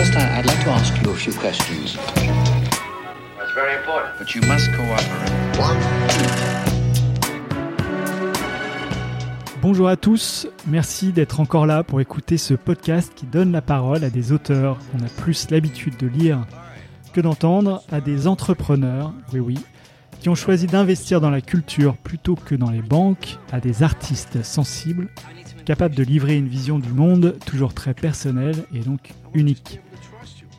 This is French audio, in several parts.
First, I- I'd like to ask you a few questions. That's very important. But you must cooperate. Bonjour à tous, merci d'être encore là pour écouter ce podcast qui donne la parole à des auteurs qu'on a plus l'habitude de lire que d'entendre, à des entrepreneurs, oui oui, qui ont choisi d'investir dans la culture plutôt que dans les banques, à des artistes sensibles, capables de livrer une vision du monde toujours très personnelle et donc unique.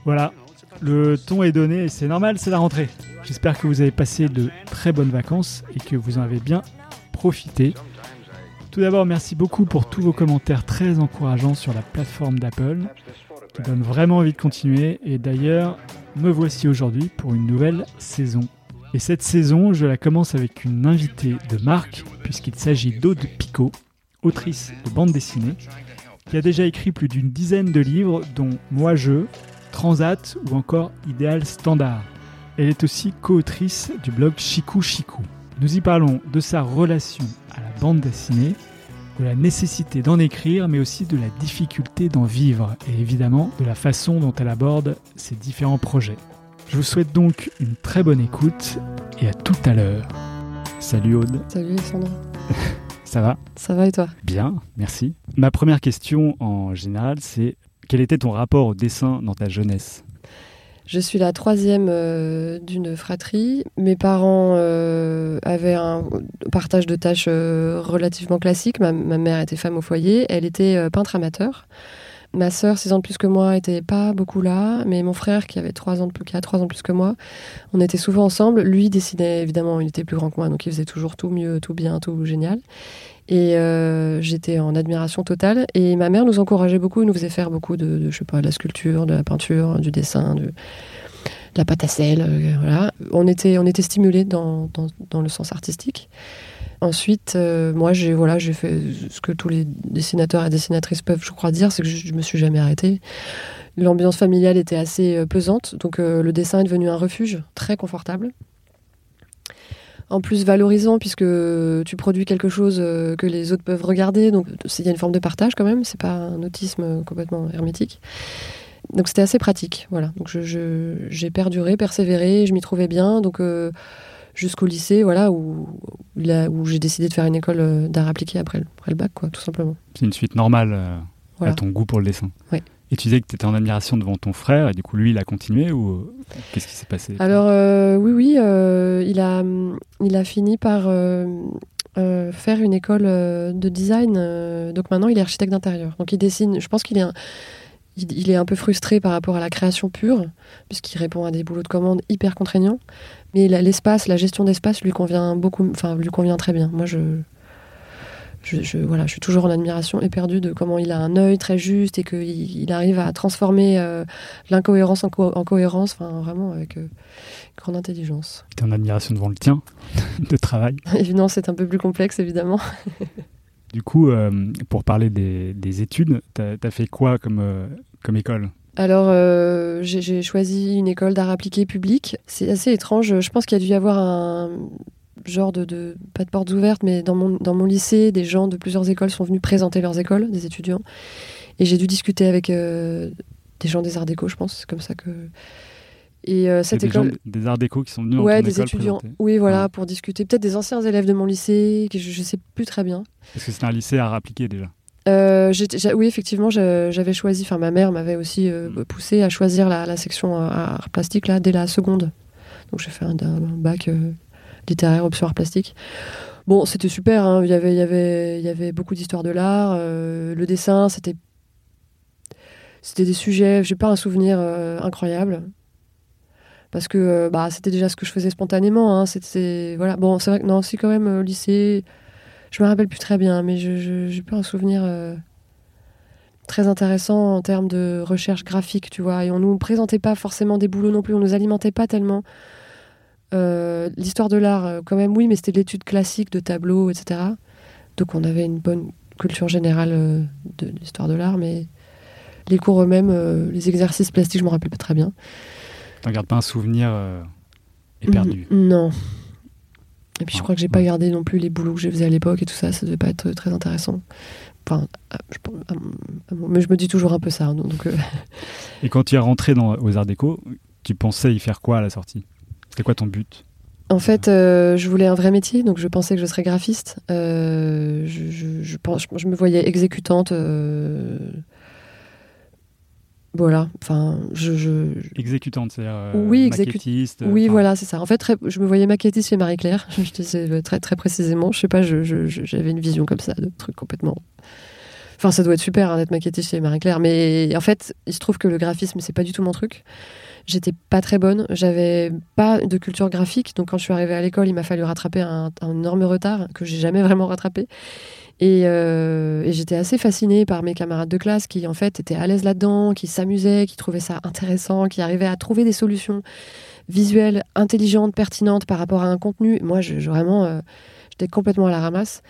Voilà, le ton est donné c'est normal, c'est la rentrée. J'espère que vous avez passé de très bonnes vacances et que vous en avez bien profité. Tout d'abord, merci beaucoup pour tous vos commentaires très encourageants sur la plateforme d'Apple, qui donne vraiment envie de continuer. Et d'ailleurs, me voici aujourd'hui pour une nouvelle saison. Et cette saison, je la commence avec une invitée de marque, puisqu'il s'agit d'Aude Picot, autrice de bande dessinée, qui a déjà écrit plus d'une dizaine de livres, dont Moi Je, Transat ou encore Idéal Standard. Elle est aussi co-autrice du blog Chikou Chikou. Nous y parlons de sa relation à la bande dessinée, de la nécessité d'en écrire, mais aussi de la difficulté d'en vivre, et évidemment de la façon dont elle aborde ses différents projets. Je vous souhaite donc une très bonne écoute, et à tout à l'heure. Salut Aude, Salut Alexandre. ça va? Ça va et toi? Bien, merci. Ma première question en général, c'est quel était ton rapport au dessin dans ta jeunesse? Je suis la troisième euh, d'une fratrie. Mes parents euh, avaient un partage de tâches euh, relativement classique. Ma, mère était femme au foyer, elle était peintre amateur. Ma sœur, 6 ans de plus que moi, était pas beaucoup là, mais mon frère, qui avait 3 ans de plus, qui a 3 ans de plus que moi, on était souvent ensemble. Lui dessinait, évidemment, il était plus grand que moi, donc il faisait toujours tout mieux, tout bien, tout génial. Et euh, j'étais en admiration totale. Et ma mère nous encourageait beaucoup, nous faisait faire beaucoup de, de, je sais pas, de la sculpture, de la peinture, du dessin, de, la pâte à sel. euh, voilà. On était, on était stimulés dans, dans, le sens artistique. Ensuite, euh, moi, j'ai voilà, fait ce que tous les dessinateurs et dessinatrices peuvent, je crois, dire, c'est que je, je me suis jamais arrêtée. L'ambiance familiale était assez pesante, donc le dessin est devenu un refuge très confortable. En plus valorisant puisque tu produis quelque chose euh, que les autres peuvent regarder, donc il y a une forme de partage quand même, c'est pas un autisme complètement hermétique. Donc c'était assez pratique, voilà. Donc je- je- j'ai perduré, persévéré, je m'y trouvais bien, donc euh, jusqu'au lycée, voilà, où, là, où j'ai décidé de faire une école euh, d'art appliqué après, le- après le bac, quoi, tout simplement. C'est une suite normale euh, Voilà. à ton goût pour le dessin. Ouais. Et tu disais que tu étais en admiration devant ton frère, et du coup, lui, il a continué, ou qu'est-ce qui s'est passé? Alors euh, oui, oui, euh, il, a, il a fini par euh, faire une école de design. donc maintenant, il est architecte d'intérieur. Donc il dessine. Je pense qu'il est un, il, est un peu frustré par rapport à la création pure, puisqu'il répond à des boulots de commande hyper contraignants. Mais l'espace, la gestion d'espace lui convient beaucoup, enfin lui convient très bien. Moi, je, je, je- voilà, je suis toujours en admiration éperdue de comment il a un œil très juste et qu'il il arrive à transformer euh, l'incohérence en, co- en cohérence, enfin vraiment avec euh, grande intelligence. Tu es en admiration devant le tien de travail. Évidemment, c'est un peu plus complexe, évidemment. Du coup, euh, pour parler des, des études, tu as, fait quoi comme, comme école? Alors, euh, j'ai j'ai choisi une école d'art appliqué public. C'est assez étrange. Je pense qu'il y a dû y avoir un genre de, de- pas de portes ouvertes, mais dans mon, dans mon lycée, des gens de plusieurs écoles sont venus présenter leurs écoles, des étudiants. Et j'ai dû discuter avec euh, des gens des arts déco, je pense. C'est comme ça que. Et euh, cette des, gens, école. des arts déco qui sont venus dans Ouais, ton des école étudiants. présenter Oui, voilà, Ouais. pour discuter. Peut-être des anciens élèves de mon lycée, que je, je sais plus très bien. Parce que c'était un lycée à appliqué déjà? Euh, oui, effectivement, j'a- j'avais choisi, enfin ma mère m'avait aussi euh, Mm. poussé à choisir la, la section art plastique là, dès la seconde. Donc j'ai fait un, un bac littéraire art plastique. Bon, c'était super, hein. il, y avait, beaucoup d'histoires de l'art. euh, le dessin, c'était c'était des sujets, j'ai pas un souvenir euh, incroyable. Parce que euh, bah, c'était déjà ce que je faisais spontanément. Hein. C'était, voilà. Bon, c'est vrai que non, quand même, euh, lycée, je me rappelle plus très bien, mais je, j'ai pas un souvenir très intéressant en termes de recherche graphique, tu vois. Et on nous présentait pas forcément des boulots non plus, on nous alimentait pas tellement. Euh, L'histoire de l'art, euh, quand même, oui, mais c'était de l'étude classique de tableaux, etc. Donc on avait une bonne culture générale euh, de l'histoire de l'art, mais les cours eux-mêmes, euh, les exercices plastiques, je me rappelle pas très bien. T'en gardes pas un souvenir éperdu? Non. Et puis je crois que j'ai pas gardé non plus les boulots que je faisais à l'époque et tout ça, ça devait pas être très intéressant. Enfin, mais je me dis toujours un peu ça. Hein, donc, euh. Et quand tu es rentré dans, aux Arts Déco, tu pensais y faire quoi à la sortie? C'était quoi ton but? En fait, euh, je voulais un vrai métier, donc je pensais que je serais graphiste. Euh, je, je, pense, je, me voyais exécutante. Voilà, enfin, je, Exécutante, c'est-à-dire oui, maquettiste. Oui, voilà, c'est ça. En fait, je me voyais maquettiste chez Marie-Claire, je disais très, très précisément. Je sais pas, j'avais une vision comme ça, de trucs complètement Enfin, ça doit être super hein, d'être maquettiste chez Marie-Claire. Mais en fait, il se trouve que le graphisme, c'est pas du tout mon truc. J'étais pas très bonne. J'avais pas de culture graphique. Donc, quand je suis arrivée à l'école, il m'a fallu rattraper un, énorme retard que j'ai jamais vraiment rattrapé. Euh, et, j'étais assez fascinée par mes camarades de classe qui, en fait, étaient à l'aise là-dedans, qui s'amusaient, qui trouvaient ça intéressant, qui arrivaient à trouver des solutions visuelles, intelligentes, pertinentes par rapport à un contenu. Moi, vraiment, euh, j'étais complètement à la ramasse.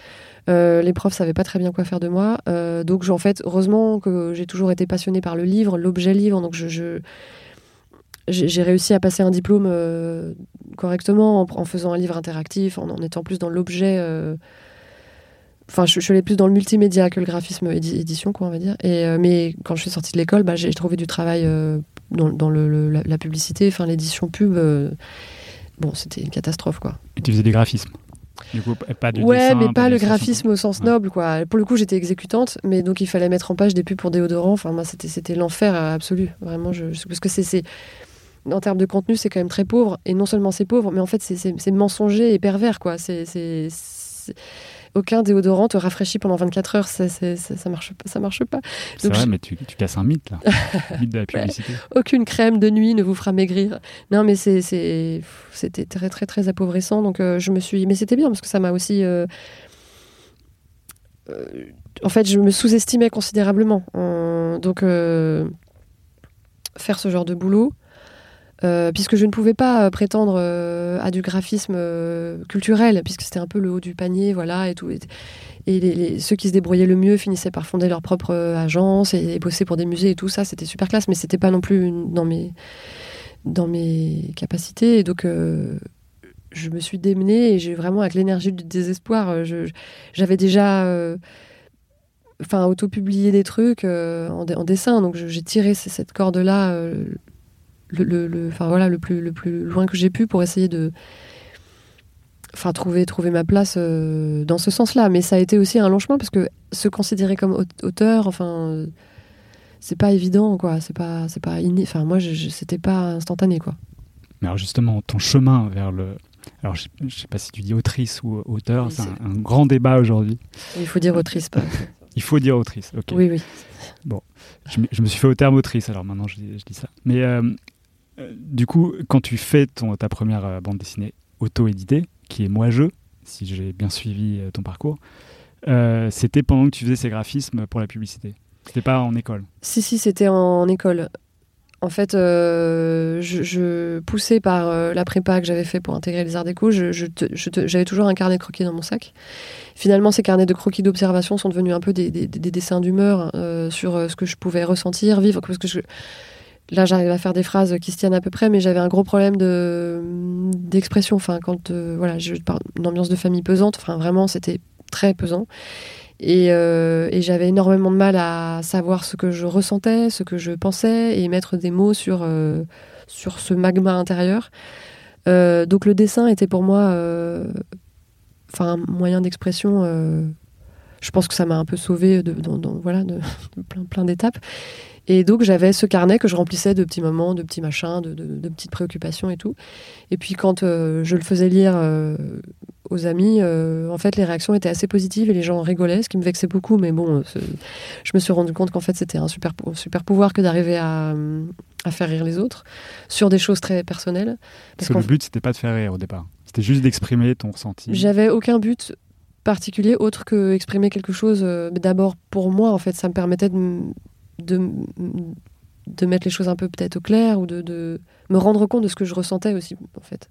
Euh, les profs savaient pas très bien quoi faire de moi. Euh, donc, en fait, heureusement que j'ai toujours été passionnée par le livre, l'objet livre. Donc, je, j'ai réussi à passer un diplôme euh, correctement en, faisant un livre interactif, en, étant plus dans l'objet. Enfin, je, suis allée plus dans le multimédia que le graphisme édition, quoi, on va dire. Mais quand je suis sortie de l'école, bah, j'ai trouvé du travail dans, la, la, publicité, enfin l'édition pub. bon, c'était une catastrophe, quoi. Et tu faisais des graphismes pas ouais, mais pas, le graphisme au sens noble, quoi. Pour le coup, j'étais exécutante, mais donc il fallait mettre en page des pubs pour déodorant. Enfin, moi, c'était, c'était l'enfer absolu. Vraiment, je, parce que c'est, c'est, en termes de contenu, c'est quand même très pauvre. Et non seulement c'est pauvre, mais en fait, c'est, c'est, mensonger et pervers, quoi. c'est, c'est aucun déodorant te rafraîchit pendant 24 heures. Ça, ça, marche, ça marche pas. C'est vrai, mais tu, casses un mythe, là. mythe de la publicité. Aucune crème de nuit ne vous fera maigrir. Non, mais c'était très, très, très appauvrissant. Donc, euh, je me suis. Mais c'était bien parce que ça m'a aussi. Euh, euh, en fait, je me sous-estimais considérablement. donc, faire ce genre de boulot, euh, puisque je ne pouvais pas euh, prétendre euh, à du graphisme culturel, puisque c'était un peu le haut du panier, voilà, et tout. Et, ceux qui se débrouillaient le mieux finissaient par fonder leur propre agence et, bosser pour des musées et tout ça, c'était super classe, mais c'était pas non plus dans mes, dans mes capacités. Et donc, je me suis démenée et j'ai vraiment, avec l'énergie du désespoir, j'avais déjà enfin auto-publié des trucs en, en, dessin. Donc j'ai tiré cette corde-là le, enfin, voilà, le, plus, le plus loin que j'ai pu pour essayer de enfin, trouver, trouver ma place euh, dans ce sens-là. Mais ça a été aussi un long chemin parce que se considérer comme auteur, enfin, c'est pas évident, quoi. C'est pas, c'est pas inné. Enfin, moi, je, c'était pas instantané, quoi. Mais alors, justement, ton chemin vers le. Alors, je, sais pas si tu dis autrice ou auteur, c'est un, grand débat aujourd'hui. Il faut dire autrice, pas. Il faut dire autrice, ok. Oui, oui. Bon, je, me suis fait au terme autrice, alors maintenant je, je dis ça. Mais euh, du coup, quand tu fais ton, ta première euh, bande dessinée auto-éditée, qui est Moi-je, si j'ai bien suivi euh, ton parcours, c'était pendant que tu faisais ces graphismes pour la publicité C'était pas en école Si, si, c'était en, école. En fait, je, poussais par la prépa que j'avais fait pour intégrer les arts déco, j'avais toujours un carnet de croquis dans mon sac. Finalement, ces carnets de croquis d'observation sont devenus un peu des, dessins d'humeur sur ce que je pouvais ressentir, vivre. Parce que je, Là, j'arrive à faire des phrases qui se tiennent à peu près, mais j'avais un gros problème de d'expression. Enfin, quand euh, voilà, je parle ambiance de famille pesante. Enfin, vraiment, c'était très pesant. Euh, et, j'avais énormément de mal à savoir ce que je ressentais, ce que je pensais, et mettre des mots sur euh, sur ce magma intérieur. donc, le dessin était pour moi, enfin, un moyen d'expression je pense que ça m'a un peu sauvé de, voilà, plein, plein d'étapes. Et donc j'avais ce carnet que je remplissais de petits moments, de petits machins, de, de, petites préoccupations et tout. Et puis quand euh, je le faisais lire euh, aux amis, euh, en fait les réactions étaient assez positives et les gens rigolaient, ce qui me vexait beaucoup. Mais bon, je me suis rendu compte qu'en fait c'était un super, super pouvoir que d'arriver à, à, faire rire les autres sur des choses très personnelles. Parce, que le but c'était pas de faire rire au départ, c'était juste d'exprimer ton ressenti. J'avais aucun but particulier autre que exprimer quelque chose d'abord pour moi en fait ça me permettait de de, de mettre les choses un peu peut-être au clair ou de, de, me rendre compte de ce que je ressentais aussi, en fait.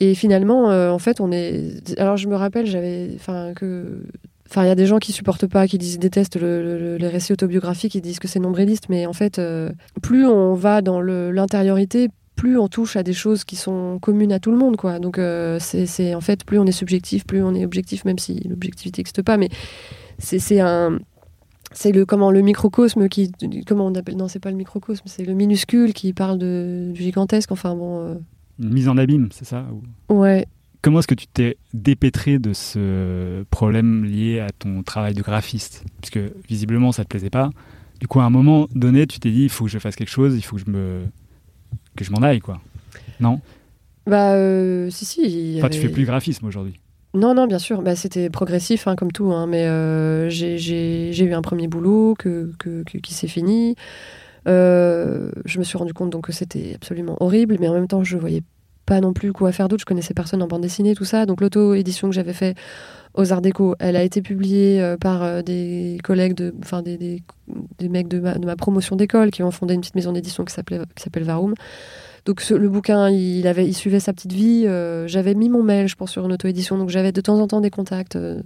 Et finalement, euh, en fait, on est. Alors, je me rappelle, j'avais. Enfin, que. Enfin, il y a des gens qui supportent pas, qui disent, détestent le, les récits autobiographiques, qui disent que c'est nombriliste, mais en fait, euh, plus on va dans l'intériorité, plus on touche à des choses qui sont communes à tout le monde, quoi. Donc, euh, c'est en fait, plus on est subjectif, plus on est objectif, même si l'objectivité n'existe pas, mais c'est un c'est le comment le microcosme qui comment on appelle non c'est pas le microcosme c'est le minuscule qui parle de du gigantesque enfin bon euh. une mise en abîme c'est ça ouais. Comment est-ce que tu t'es dépêtré de ce problème lié à ton travail de graphiste? Puisque visiblement ça te plaisait pas. Du coup à un moment donné tu t'es dit il faut que je fasse quelque chose il faut que je me que je m'en aille quoi. Non? Bah euh, si si enfin tu fais plus graphisme aujourd'hui non, non, bien sûr. Bah, c'était progressif, hein, comme tout. Hein, mais euh, j'ai eu un premier boulot que, qui s'est fini. Euh, je me suis rendu compte donc que c'était absolument horrible, mais en même temps, je voyais pas non plus quoi faire d'autre. Je connaissais personne en bande dessinée, tout ça. Donc l'auto-édition que j'avais fait aux Arts Déco, elle a été publiée euh, par des collègues, de, enfin des, des, des, mecs de ma, de ma promotion d'école qui ont fondé une petite maison d'édition qui s'appelle Varum. Donc le bouquin, il, avait, il suivait sa petite vie. Euh, j'avais mis mon mail, je pense, sur une auto-édition, donc j'avais de temps en temps des contacts. Euh,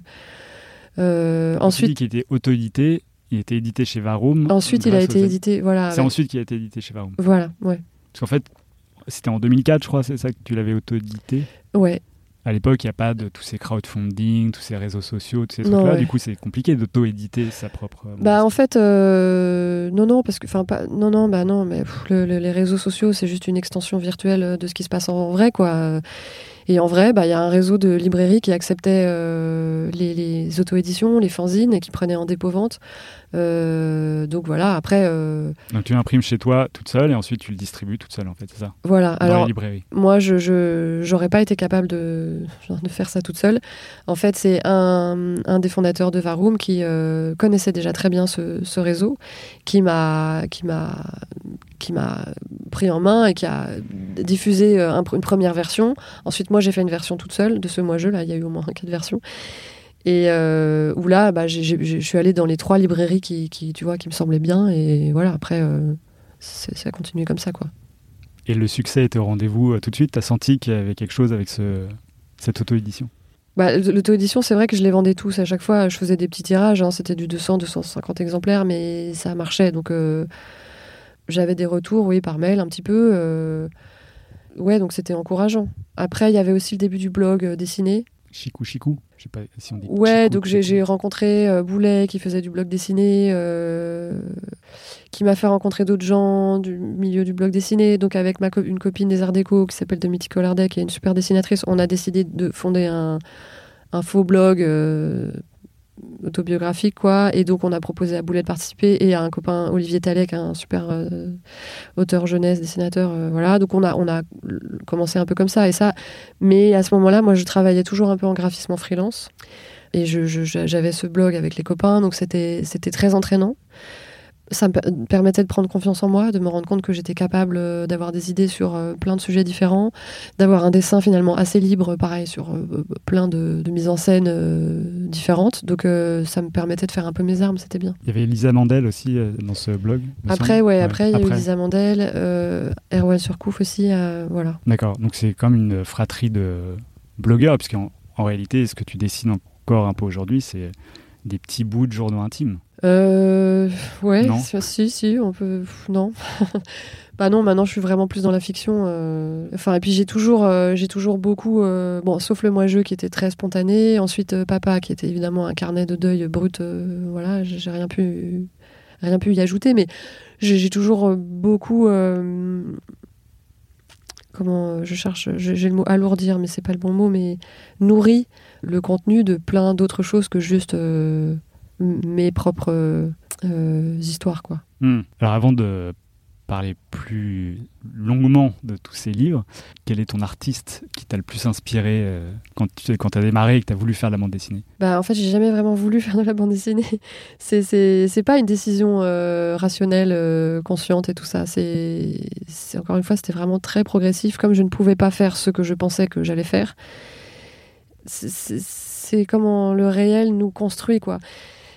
euh ensuite, qui était auto-édité, il était édité chez Varum. Ensuite, il a été édité, voilà. C'est ensuite qu'il a été édité chez Varum. Voilà, ouais. Parce qu'en fait, c'était en 2004, je crois, c'est ça que tu l'avais auto-édité? Ouais à l'époque, il n'y a pas de tous ces crowdfunding, tous ces réseaux sociaux, tous ces trucs-là. Du coup, c'est compliqué d'auto-éditer sa propre. Bah, en fait, euh, non, non, parce que, enfin, pas, non, non, bah non, mais les réseaux sociaux, c'est juste une extension virtuelle de ce qui se passe en vrai, quoi. Et en vrai, bah, il y a un réseau de librairies qui acceptait euh, les, auto-éditions, les fanzines, et qui prenaient en dépôt-vente. Euh, donc voilà, après... Euh, donc tu imprimes chez toi toute seule, et ensuite tu le distribues toute seule, en fait, c'est ça? Voilà. Dans alors, moi, je n'aurais pas été capable de, de faire ça toute seule. En fait, c'est un, un, des fondateurs de Varoom qui connaissait déjà très bien ce, ce réseau, qui m'a qui m'a pris en main et qui a diffusé euh, une première version. Ensuite, moi, j'ai fait une version toute seule de ce moi-jeu. Là, il y a eu au moins quatre versions. Et euh, où là, bah, je suis allée dans les trois librairies qui, tu vois, qui me semblaient bien. Et voilà, après, euh, ça a continué comme ça, quoi. Et le succès était au rendez-vous tout de suite? Tu as senti qu'il y avait quelque chose avec ce, cette auto-édition? Bah, L'auto-édition, c'est vrai que je les vendais tous. À chaque fois, je faisais des petits tirages. Hein. C'était du 200, 250 exemplaires, mais ça marchait. Donc, j'avais des retours, oui, par mail un petit peu. Euh, ouais, donc c'était encourageant. Après, il y avait aussi le début du blog euh, dessiné. Chicou Chicou Je sais pas si on dit. Ouais, donc j'ai rencontré euh, Boulet qui faisait du blog dessiné, qui m'a fait rencontrer d'autres gens du milieu du blog dessiné. Donc avec ma une copine des Arts Déco qui s'appelle Domiti Collardec, qui est une super dessinatrice, on a décidé de fonder un, un faux blog autobiographique quoi. Et donc on a proposé à Boulet de participer et à un copain Olivier Talek un super euh, auteur jeunesse dessinateur euh, voilà. Donc on a on a commencé un peu comme ça et ça. Mais à ce moment-là moi je travaillais toujours un peu en graphisme en freelance. Et j'avais ce blog avec les copains. Donc c'était c'était très entraînant ça me permettait de prendre confiance en moi, de me rendre compte que j'étais capable euh, d'avoir des idées sur euh, plein de sujets différents, d'avoir un dessin finalement assez libre, pareil, sur euh, plein de, mises en scène différentes. Donc ça me permettait de faire un peu mes armes, c'était bien. Il y avait Elisa Mandel aussi dans ce blog Après, ouais, après, il y a eu Elisa Mandel, Erwan Surcouf aussi, voilà. D'accord, donc c'est comme une fratrie de blogueurs, puisqu'en en réalité, ce que tu dessines encore un peu aujourd'hui, c'est des petits bouts de journaux intimes. Euh, ouais, si, si, on peut. Non. bah non, maintenant je suis vraiment plus dans la fiction. Euh. Enfin, et puis j'ai toujours, euh, j'ai toujours beaucoup. Euh, bon, sauf le moi-jeu qui était très spontané. Ensuite, Papa qui était évidemment un carnet de deuil brut. voilà, j'ai rien pu, rien pu y ajouter. Mais j'ai toujours beaucoup. comment je cherche J'ai le mot alourdir, mais c'est pas le bon mot. Mais nourri le contenu de plein d'autres choses que juste mes propres euh, histoires. Quoi. Hmm. Alors avant de parler plus longuement de tous ces livres, quel est ton artiste qui t'a le plus inspiré euh, quand tu quand as démarré et que tu as voulu faire de la bande dessinée? Bah, En fait, j'ai jamais vraiment voulu faire de la bande dessinée. C'est pas une décision euh, rationnelle, consciente et tout ça. C'est Encore une fois, c'était vraiment très progressif. Comme je ne pouvais pas faire ce que je pensais que j'allais faire, c'est comment le réel nous construit. quoi.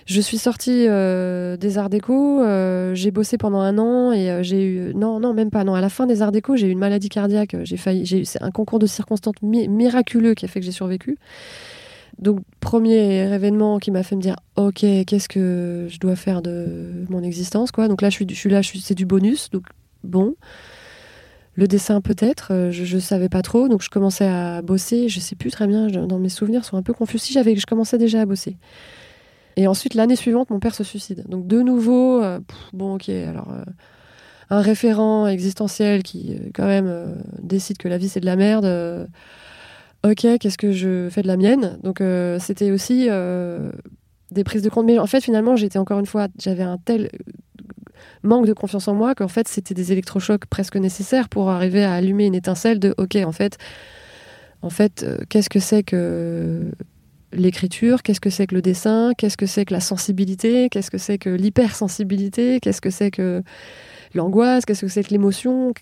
Je suis sortie euh, des Arts Déco, euh, j'ai bossé pendant un an et euh, j'ai eu non non même pas non à la fin des Arts Déco j'ai eu une maladie cardiaque, j'ai failli j'ai c'est un concours de circonstances miraculeux qui a fait que j'ai survécu. Donc premier événement qui m'a fait me dire ok qu'est-ce que je dois faire de mon existence quoi. Donc là je suis là c'est du bonus donc bon. Le dessin peut-être, je, ne savais pas trop, donc je commençais à bosser. Je sais plus très bien, dans mes souvenirs sont un peu confus. Si j'avais, je commençais déjà à bosser. Et ensuite, l'année suivante, mon père se suicide. Donc, de nouveau, euh, bon, ok, alors, euh, un référent existentiel qui, euh, quand même, décide que la vie, c'est de la merde. ok, qu'est-ce que je fais de la mienne? Donc, c'était aussi des prises de compte. Mais en fait, finalement, j'étais encore une fois, j'avais un tel manque de confiance en moi qu'en fait, c'était des électrochocs presque nécessaires pour arriver à allumer une étincelle de, ok, en fait, en fait, qu'est-ce que c'est que l'écriture, qu'est-ce que c'est que le dessin, qu'est-ce que c'est que la sensibilité, qu'est-ce que c'est que l'hypersensibilité, qu'est-ce que c'est que l'angoisse, qu'est-ce que c'est que l'émotion,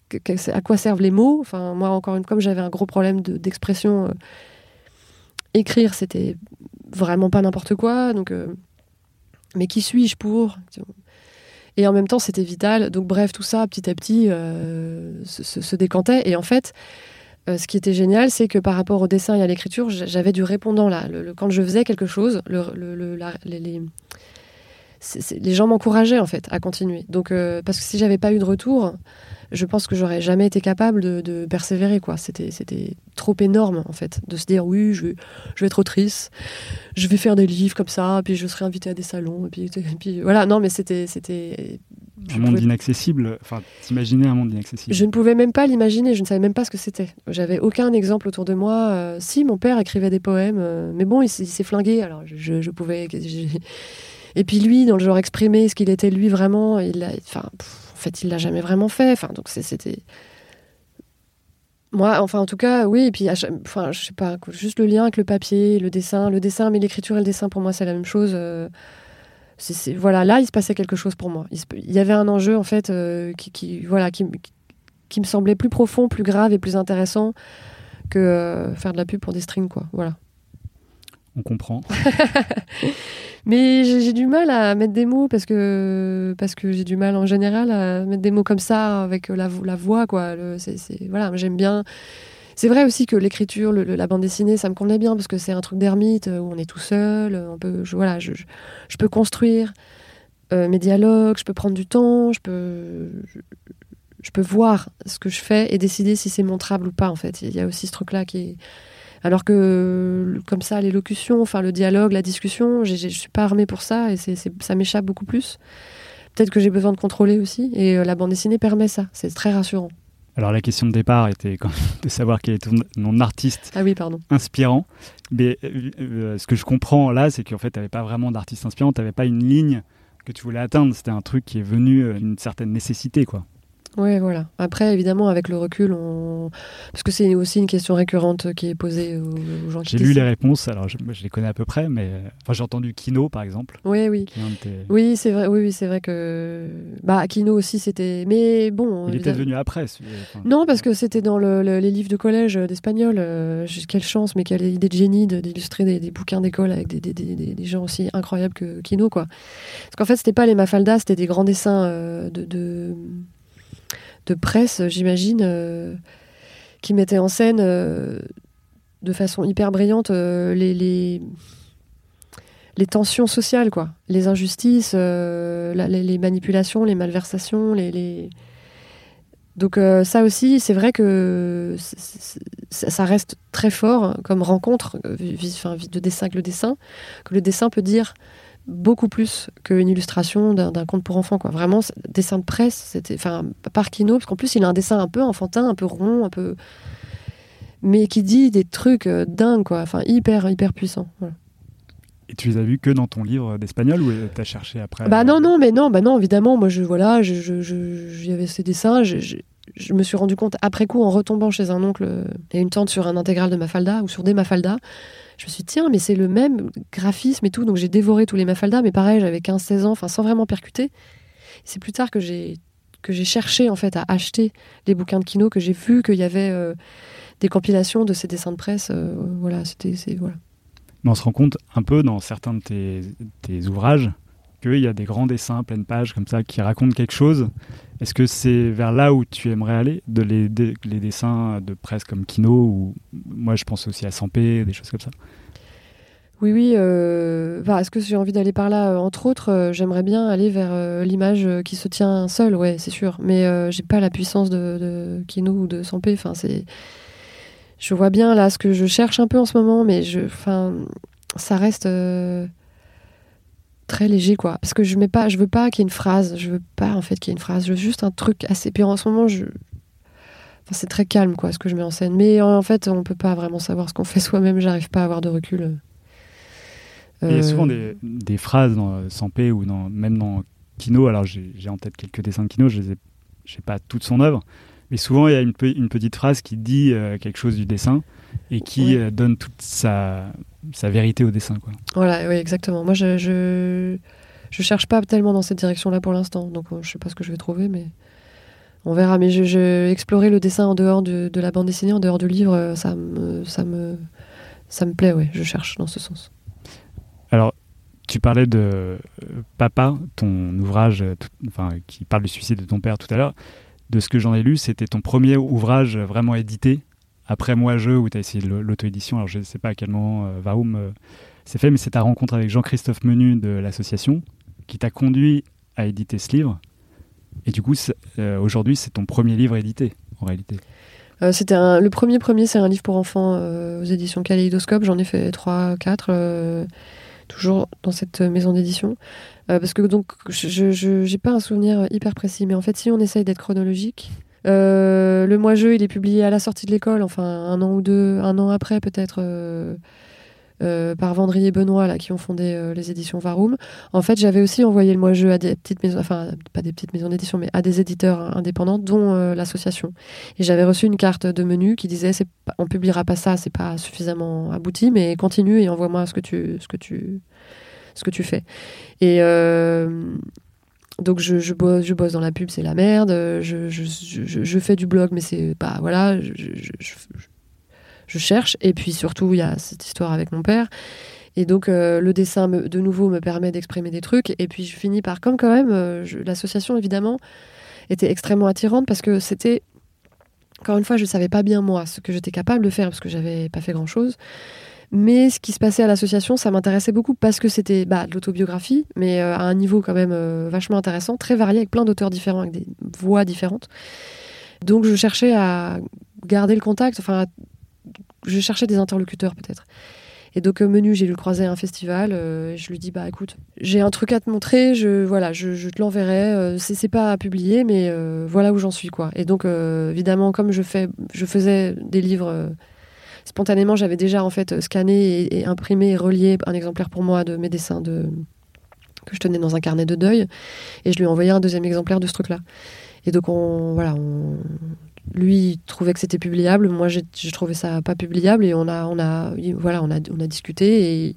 à quoi servent les mots. Enfin, moi, encore une fois, j'avais un gros problème d'expression, euh, écrire, c'était vraiment pas n'importe quoi. Euh, mais qui suis-je pour? Et en même temps, c'était vital. Donc, bref, tout ça, petit à petit, euh, se, se, décantait. Et en fait, euh, ce qui était génial, c'est que par rapport au dessin et à l'écriture, j'avais du répondant là. quand je faisais quelque chose, les, gens m'encourageaient en fait à continuer. Donc, euh, parce que si j'avais pas eu de retour, je pense que j'aurais jamais été capable de, persévérer quoi. C'était trop énorme en fait de se dire oui, je vais, être autrice, je vais faire des livres comme ça, puis je serai invitée à des salons, puis voilà. Non, mais c'était c'était un monde inaccessible, enfin, t'imaginer un monde inaccessible. Je ne pouvais même pas l'imaginer, je ne savais même pas ce que c'était. J'avais aucun exemple autour de moi. Euh, si, mon père écrivait des poèmes, euh, mais bon, il, s'est flingué, alors je, je pouvais. Et puis lui, dans le genre exprimé, ce qu'il était lui vraiment, il a, enfin, en fait, il l'a jamais vraiment fait. Enfin, donc c'était. Moi, enfin, en tout cas, oui. Et puis, enfin, je sais pas, juste le lien avec le papier, le dessin, le dessin, mais l'écriture et le dessin, pour moi, c'est la même chose. Euh, voilà, là, il se passait quelque chose pour moi. Il, y avait un enjeu, en fait, euh, qui, voilà, qui, me semblait plus profond, plus grave et plus intéressant que euh, faire de la pub pour des strings, quoi. Voilà. On comprend. Mais j'ai du mal à mettre des mots parce que, parce que j'ai du mal en général à mettre des mots comme ça avec la, la voix, quoi. voilà, j'aime bien c'est vrai aussi que l'écriture, la bande dessinée, ça me convenait bien parce que c'est un truc d'ermite euh, où on est tout seul. On peut, je, voilà, je, peux construire euh, mes dialogues, je peux prendre du temps, je peux, je, peux voir ce que je fais et décider si c'est montrable ou pas. En fait, il y a aussi ce truc-là qui est. Alors que, comme ça, l'élocution, enfin le dialogue, la discussion, je suis pas armée pour ça et c'est, ça m'échappe beaucoup plus. Peut-être que j'ai besoin de contrôler aussi et euh, la bande dessinée permet ça. C'est très rassurant. Alors la question de départ était quand même de savoir quel est ton, nom artiste ah oui, pardon. inspirant. Mais euh, euh, ce que je comprends là, c'est qu'en fait, tu n'avais pas vraiment d'artiste inspirant, tu n'avais pas une ligne que tu voulais atteindre. C'était un truc qui est venu d'une certaine nécessité. quoi. Oui, voilà. Après, évidemment, avec le recul, on... parce que c'est aussi une question récurrente qui est posée aux, gens qui. J'ai lu les réponses, alors je, les connais à peu près, mais enfin, j'ai entendu Kino, par exemple. Oui, oui. Oui, c'est vrai. Oui, oui c'est vrai que bah Kino aussi, c'était. Mais bon. Il était venu après. Non, parce que c'était dans les livres de collège d'espagnol. Euh, quelle chance, mais quelle idée de génie d'illustrer des, bouquins d'école avec des, des, gens aussi incroyables que Kino, quoi. Parce qu'en fait, c'était pas les Mafalda, c'était des grands dessins euh, de de presse, j'imagine, euh, qui mettait en scène euh, de façon hyper brillante euh, les, tensions sociales, quoi. Les injustices, les, manipulations, les malversations, les... Donc ça aussi, c'est vrai que ça reste très fort comme rencontre de dessin avec le dessin, que le dessin peut dire beaucoup plus qu'une illustration d'un conte pour enfants. Quoi. Vraiment, dessin de presse, c'était, enfin, par Kino, parce qu'en plus, il a un dessin un peu enfantin, un peu rond, un peu. Mais qui dit des trucs euh, dingues, quoi. Enfin, hyper, hyper puissant. Et tu les as vus que dans ton livre d'espagnol ou tu as cherché après Bah non, non, mais non, bah non, évidemment. Moi, je, voilà, je, je, je, ces dessins. Je, je, me suis rendu compte après coup en retombant chez un oncle et une tante sur un intégral de Mafalda ou sur des Mafalda je me suis dit, tiens, mais c'est le même graphisme et tout. Donc j'ai dévoré tous les Mafalda, mais pareil, j'avais 15-16 ans, enfin sans vraiment percuter. C'est plus tard que j'ai que j'ai cherché en fait à acheter les bouquins de Kino, que j'ai vu qu'il y avait euh, des compilations de ces dessins de presse. Euh, voilà, c'était voilà. Mais on se rend compte un peu dans certains de tes, tes ouvrages qu'il y a des grands dessins, pleine page comme ça, qui racontent quelque chose. Est-ce que c'est vers là où tu aimerais aller, de les, dessins de presse comme Kino ou moi je pense aussi à Sampé, des choses comme ça? Oui, oui. Euh, Est-ce que j'ai envie d'aller par là? Entre autres, euh, j'aimerais bien aller vers euh, l'image qui se tient seule, ouais, c'est sûr. Mais euh, j'ai pas la puissance de, de, Kino ou de Sampé. Enfin, c'est. Je vois bien là ce que je cherche un peu en ce moment, mais je, enfin, ça reste très léger quoi. Parce que je mets pas je veux pas qu'il y ait une phrase je veux pas en fait qu'il y ait une phrase je veux juste un truc assez puis en ce moment je enfin, c'est très calme quoi ce que je mets en scène. Mais en fait on peut pas vraiment savoir ce qu'on fait soi-même. J'arrive pas à avoir de recul. Il y a souvent Euh, des, des phrases dans Sampé ou dans, même dans Kino. Alors j'ai en tête quelques dessins de Kino, je les ai, sais pas toute son œuvre, mais souvent il y a une, pe- une petite phrase qui dit euh, quelque chose du dessin et qui Ouais. euh, donne toute sa, sa vérité au dessin. Quoi. Voilà, oui, exactement. Moi, je, je, je cherche pas tellement dans cette direction-là pour l'instant, donc euh, je sais pas ce que je vais trouver, mais on verra. Mais je, je explorer le dessin en dehors de, de la bande dessinée, en dehors du livre, euh, ça me, ça me, ça me plaît. Ouais, je cherche dans ce sens. Alors, tu parlais de euh, Papa, ton ouvrage tout- enfin, qui parle du suicide de ton père tout à l'heure. De ce que j'en ai lu, c'était ton premier ouvrage vraiment édité, après Moi Je, où tu as essayé l'auto-édition. Alors, je ne sais pas à quel moment euh, Varum euh, s'est fait, mais c'est ta rencontre avec Jean-Christophe Menu de l'association qui t'a conduit à éditer ce livre. Et du coup, euh, aujourd'hui, c'est ton premier livre édité, en réalité. Euh, c'était le premier premier, c'est un livre pour enfants euh, aux éditions Kaléidoscope. J'en ai fait trois, quatre, euh, toujours dans cette maison d'édition. Parce que donc, je j'ai pas un souvenir hyper précis, mais en fait, si on essaye d'être chronologique, euh, le Moi Jeu, il est publié à la sortie de l'école, enfin un an ou deux, un an après peut-être. euh, euh, par Vendry et Benoît là, qui ont fondé les éditions Varum. En fait, j'avais aussi envoyé le moi jeu à des petites maisons, enfin pas des petites maisons d'édition, mais à des éditeurs indépendants, dont l'association. Et j'avais reçu une carte de menu qui disait c'est on publiera pas ça, c'est pas suffisamment abouti, mais continue et envoie-moi ce que tu ce que tu ce que tu fais. Et donc je, je, bosse, je bosse dans la pub, c'est la merde. Je, je, je, fais du blog, mais c'est pas voilà. Je, je, cherche. Et puis surtout, il y a cette histoire avec mon père. Et donc euh, le dessin, me- de nouveau, me permet d'exprimer des trucs. Et puis je finis par, comme quand même, euh, l'association évidemment était extrêmement attirante parce que c'était, encore une fois, je savais pas bien moi ce que j'étais capable de faire parce que j'avais pas fait grand chose. Mais ce qui se passait à l'association, ça m'intéressait beaucoup parce que c'était bah, de l'autobiographie, mais euh, à un niveau quand même euh, vachement intéressant, très varié, avec plein d'auteurs différents, avec des voix différentes. Donc je cherchais à garder le contact, enfin, je cherchais des interlocuteurs peut-être. Et donc, euh, menu, j'ai dû le croiser à un festival. je lui dis, bah écoute, j'ai un truc à te montrer, je, voilà, je, te l'enverrai. euh, c'est pas à publier, mais voilà où j'en suis, quoi. Et donc, évidemment, comme je, fais, je faisais des livres spontanément, j'avais déjà en fait scanné et, imprimé et relié un exemplaire pour moi de mes dessins de, que je tenais dans un carnet de deuil. Et je lui ai envoyé un deuxième exemplaire de ce truc-là. Et donc, on, voilà, lui trouvait que c'était publiable, moi j'ai trouvé ça pas publiable et on a, on a, il- voilà, on a, on a discuté et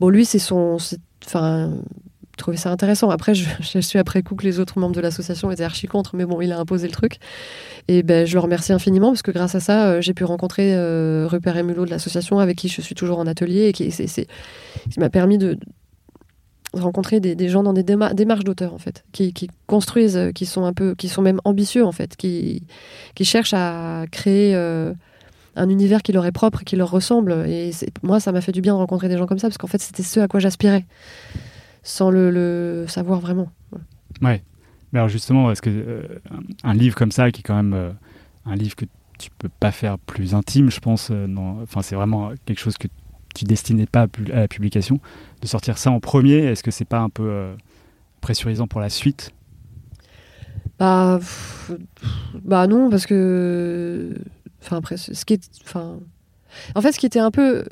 bon lui c'est son, enfin, il trouvait ça intéressant. Après je, je suis après coup que les autres membres de l'association étaient archi contre, mais bon il a imposé le truc. Et ben je le remercie infiniment parce que grâce à ça euh, j'ai pu rencontrer euh, Rupert Emulot de l'association avec qui je suis toujours en atelier et qui m'a permis de rencontrer des, gens dans des déma- démarches d'auteur en fait qui, construisent euh, qui sont un peu qui sont même ambitieux en fait qui cherchent à créer un univers qui leur est propre qui leur ressemble. Et moi ça m'a fait du bien de rencontrer des gens comme ça parce qu'en fait c'était ce à quoi j'aspirais sans le, le savoir vraiment. Ouais. Mais alors justement, est-ce que euh, un livre comme ça, qui est quand même euh, un livre que tu peux pas faire plus intime, je pense, euh, enfin c'est vraiment quelque chose que tu destinais pas à, pu- à la publication, de sortir ça en premier, est-ce que c'est pas un peu pressurisant pour la suite? Bah pff, bah non parce que enfin après ce ce qui est enfin en fait ce qui était un peu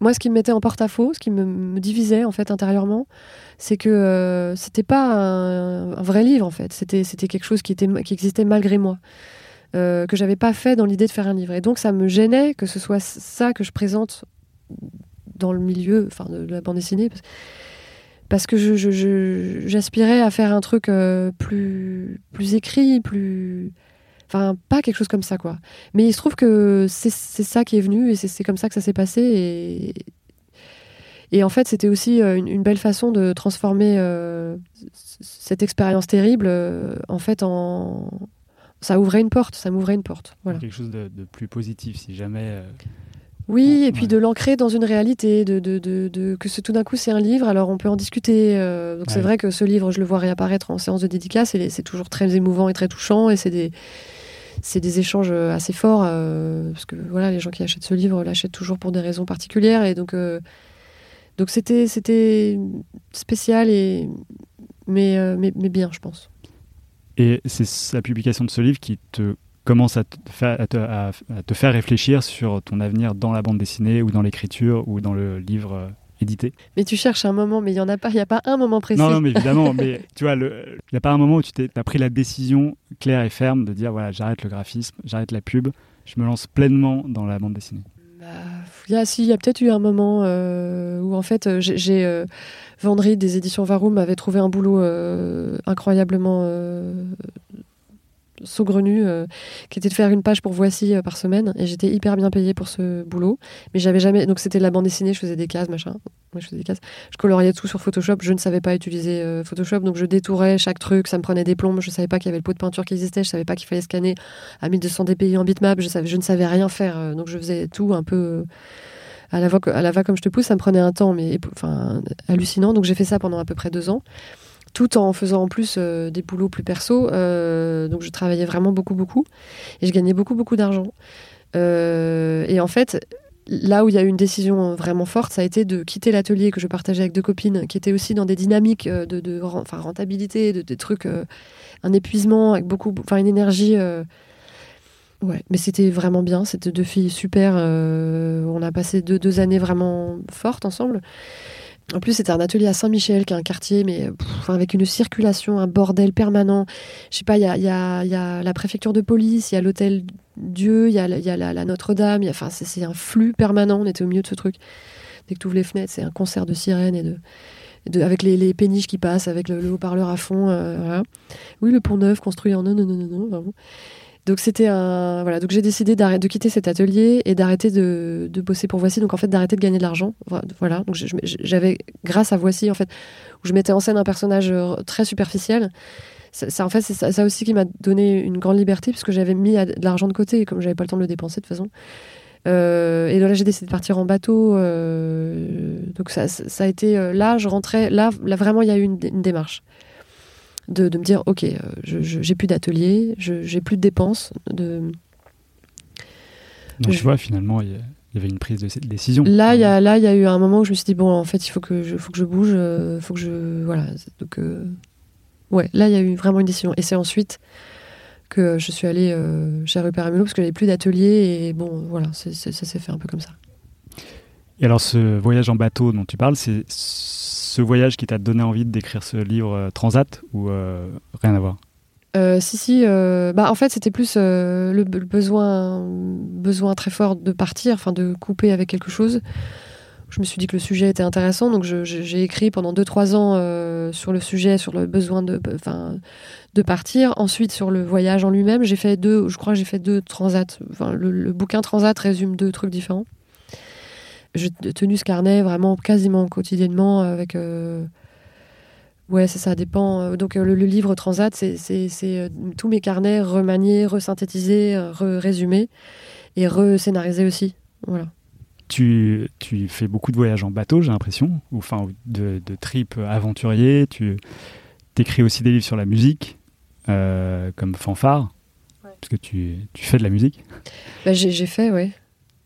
moi ce qui me mettait en porte-à-faux ce qui me, divisait en fait intérieurement c'est que euh, c'était pas un, vrai livre en fait. C'était quelque chose qui existait malgré moi euh, que j'avais pas fait dans l'idée de faire un livre. Et donc ça me gênait que ce soit ça que je présente dans le milieu enfin de la bande dessinée parce, que j'aspirais à faire un truc euh, plus plus écrit plus enfin pas quelque chose comme ça quoi mais il se trouve que c'est, ça qui est venu et c'est, comme ça que ça s'est passé et et en fait c'était aussi euh, une, une belle façon de transformer euh, cette expérience terrible euh, en fait en ça ouvrait une porte ça m'ouvrait une porte voilà Quelque chose de, de plus positif, si jamais. euh, oui, et puis de l'ancrer dans une réalité, de, de, de, que ce, tout d'un coup c'est un livre, alors on peut en discuter. donc c'est vrai que ce livre, je le vois réapparaître en séance de dédicace, et c'est toujours très émouvant et très touchant, et c'est des, c'est des échanges euh, assez forts, euh, parce que voilà, les gens qui achètent ce livre l'achètent toujours pour des raisons particulières, et donc, euh, Donc c'était c'était spécial et mais, mais, bien, je pense. Et c'est la publication de ce livre qui te commence à te, faire, réfléchir sur ton avenir dans la bande dessinée ou dans l'écriture ou dans le livre édité. Mais tu cherches un moment, mais il n'y en a pas, il n'y a pas un moment précis. Non, non mais évidemment, mais tu vois, il n'y a pas un moment où tu as pris la décision claire et ferme de dire voilà, j'arrête le graphisme, j'arrête la pub, je me lance pleinement dans la bande dessinée. Bah, il y a, si, il y a peut-être eu un moment euh, où en fait euh, j'ai euh, Vendry des éditions Varoum avait trouvé un boulot incroyablement saugrenu euh, qui était de faire une page pour Voici euh, par semaine. Et j'étais hyper bien payée pour ce boulot. Mais j'avais jamais donc c'était de la bande dessinée je faisais des cases machin. Je faisais des cases. Je coloriais tout sur Photoshop. Je ne savais pas utiliser euh, Photoshop. Donc je détourais chaque truc. Ça me prenait des plombes je savais pas qu'il y avait le pot de peinture qui existait. Je savais pas qu'il fallait scanner à 1200 dpi en bitmap. Je savais je ne savais rien faire. Donc je faisais tout un peu à la, voix, à la va comme je te pousse, ça me prenait un temps mais enfin hallucinant. Donc j'ai fait ça pendant à peu près deux ans tout en faisant en plus euh, des boulots plus perso. Euh, donc je travaillais vraiment beaucoup, beaucoup. Et je gagnais beaucoup, beaucoup d'argent. Euh, et en fait, là où il y a eu une décision vraiment forte, ça a été de quitter l'atelier que je partageais avec deux copines qui étaient aussi dans des dynamiques de, de enfin, rentabilité, de, des trucs, un épuisement avec beaucoup, enfin une énergie. Ouais, mais c'était vraiment bien. C'était deux filles super. on a passé deux, deux années vraiment fortes ensemble. En plus, c'était un atelier à Saint-Michel, qui est un quartier, mais avec une circulation, un bordel permanent. Je sais pas, il y a, la préfecture de police, il y a l'hôtel Dieu, il y a, la, Notre-Dame. Enfin, c'est un flux permanent. On était au milieu de ce truc. Dès que tu ouvres les fenêtres, c'est un concert de sirènes et de, avec les, péniches qui passent, avec le, haut-parleur à fond. Euh, oui, le pont neuf construit en non, non, non, non, non. Donc c'était un voilà. Donc j'ai décidé de quitter cet atelier et d'arrêter de, de, bosser pour Voici. Donc en fait d'arrêter de gagner de l'argent. Voilà. Donc j'avais grâce à Voici en fait où je mettais en scène un personnage euh, très superficiel. Ça, en fait c'est ça, aussi qui m'a donné une grande liberté puisque j'avais mis de l'argent de côté et comme j'avais pas le temps de le dépenser de toute façon. Euh, et là j'ai décidé de partir en bateau euh, donc ça, ça, a été là je rentrais là là vraiment il y a eu une, une démarche de, me dire ok, euh, je j'ai plus d'atelier, j'ai plus de dépenses. De... Donc, je vois, finalement, il y avait une prise de décision. Là, il y a là, il y a eu un moment où je me suis dit bon, en fait, il faut que je, faut que je bouge, euh, faut que je voilà. Donc euh, ouais, là, il y a eu vraiment une décision. Et c'est ensuite que je suis allée chez Rupert Amelot parce que j'avais plus d'atelier et bon, voilà, ça s'est fait un peu comme ça. Et alors, ce voyage en bateau dont tu parles, c'est ce voyage qui t'a donné envie d'écrire ce livre euh, Transat ou euh, rien à voir? Euh, si si, bah en fait c'était plus le, besoin besoin très fort de partir, enfin de couper avec quelque chose. Je me suis dit que le sujet était intéressant, donc j'ai écrit pendant 2-3 ans sur le sujet, sur le besoin de, de partir. Ensuite sur le voyage en lui-même, j'ai fait deux, je crois j'ai fait deux transats. Enfin, le, bouquin Transat résume deux trucs différents j'ai tenu ce carnet vraiment quasiment quotidiennement avec. Euh, ouais, c'est ça, dépend. Euh, donc, euh, le, livre Transat, c'est tous mes carnets remaniés, resynthétisés, résumés et rescénarisés aussi. Voilà. Tu, tu, fais beaucoup de voyages en bateau, j'ai l'impression, ou enfin de, de trips aventuriers. Tu écris aussi des livres sur la musique, comme Fanfare, parce que tu, tu, fais de la musique? Bah, j'ai fait, ouais.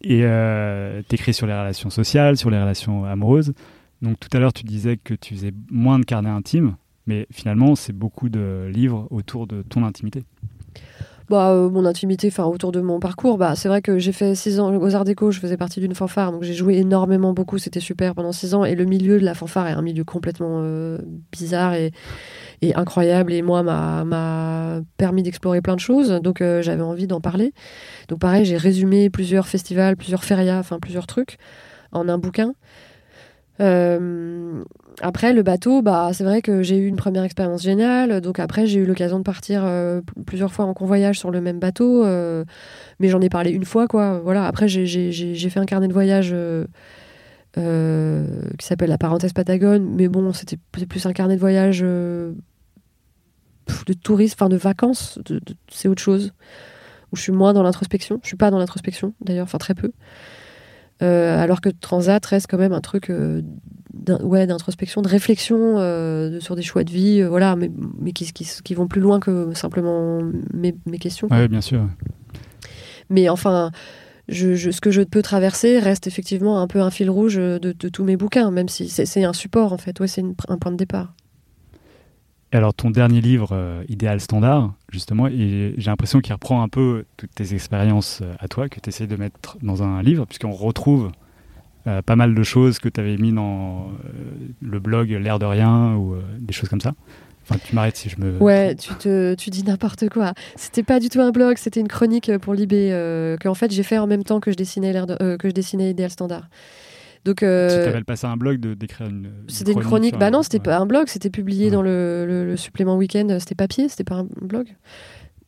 Et euh, t'écris sur les relations sociales, sur les relations amoureuses. Donc tout à l'heure, tu disais que tu faisais moins de carnets intimes, mais finalement, c'est beaucoup de livres autour de ton intimité. Bah, euh, mon intimité, enfin autour de mon parcours, bah, c'est vrai que j'ai fait six ans aux Arts Déco, je faisais partie d'une fanfare, donc j'ai joué énormément beaucoup, c'était super pendant six ans. Et le milieu de la fanfare est un milieu complètement euh, bizarre et, et, incroyable. Et moi, m'a permis d'explorer plein de choses, donc euh, j'avais envie d'en parler. Donc pareil, j'ai résumé plusieurs festivals, plusieurs férias, enfin plusieurs trucs en un bouquin. Euh, après, le bateau, bah, c'est vrai que j'ai eu une première expérience géniale. Donc après, j'ai eu l'occasion de partir euh, plusieurs fois en convoyage sur le même bateau. Mais j'en ai parlé une fois, quoi. Voilà. Après, j'ai fait un carnet de voyage qui s'appelle La parenthèse Patagone. Mais bon, c'était plus un carnet de voyage de tourisme, enfin de vacances. c'est autre chose. Où je suis moins dans l'introspection. Je suis pas dans l'introspection, d'ailleurs, enfin très peu. Euh, alors que Transat reste quand même un truc euh, ouais, d'introspection, de réflexion euh, sur des choix de vie, voilà, mais, mais qui, qui, vont plus loin que simplement mes, mes questions. Oui, bien sûr. Mais enfin, je, ce que je peux traverser reste effectivement un peu un fil rouge de, tous mes bouquins, même si c'est un support en fait. Ouais, c'est un point de départ. Et alors ton dernier livre, euh, Idéal Standard, justement, j'ai l'impression qu'il reprend un peu toutes tes expériences euh, à toi, que tu essayes de mettre dans un livre, puisqu'on retrouve euh, pas mal de choses que tu avais mis dans le blog L'air de rien ou des choses comme ça. Enfin, tu m'arrêtes si je me. Ouais, tu, te, tu dis n'importe quoi. C'était pas du tout un blog, c'était une chronique pour Libé que en fait j'ai fait en même temps que je dessinais, de, que je dessinais Idéal Standard. Donc, euh, tu passé un blog de d'écrire une. C'était une chronique. Bah non, c'était pas un blog, c'était publié dans le, le, supplément week-end. C'était papier, c'était pas un blog.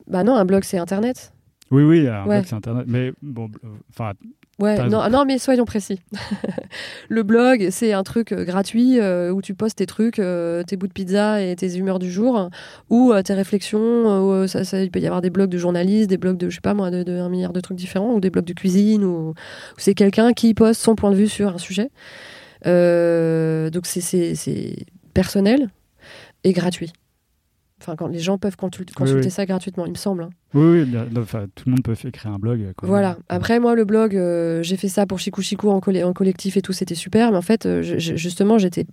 Bah non, un blog c'est internet. Oui, oui, un blog c'est internet. Mais bon, euh, enfin, Ouais, non, non, mais soyons précis. le blog, c'est un truc euh, gratuit euh, où tu postes tes trucs, euh, tes bouts de pizza et tes humeurs du jour, ou tes réflexions. Ça, ça, il peut y avoir des blogs de journalistes, des blogs de, je sais pas moi, de, un milliard de trucs différents, ou des blogs de cuisine, ou, c'est quelqu'un qui poste son point de vue sur un sujet. donc c'est personnel et gratuit. Enfin, quand les gens peuvent consulter, ça gratuitement, il me semble. Hein. Oui, oui tout le monde peut créer un blog. Voilà. Après, moi, le blog, euh, j'ai fait ça pour Chikou Chikou en, en, collectif et tout, c'était super. Mais en fait, euh, justement, j'étais,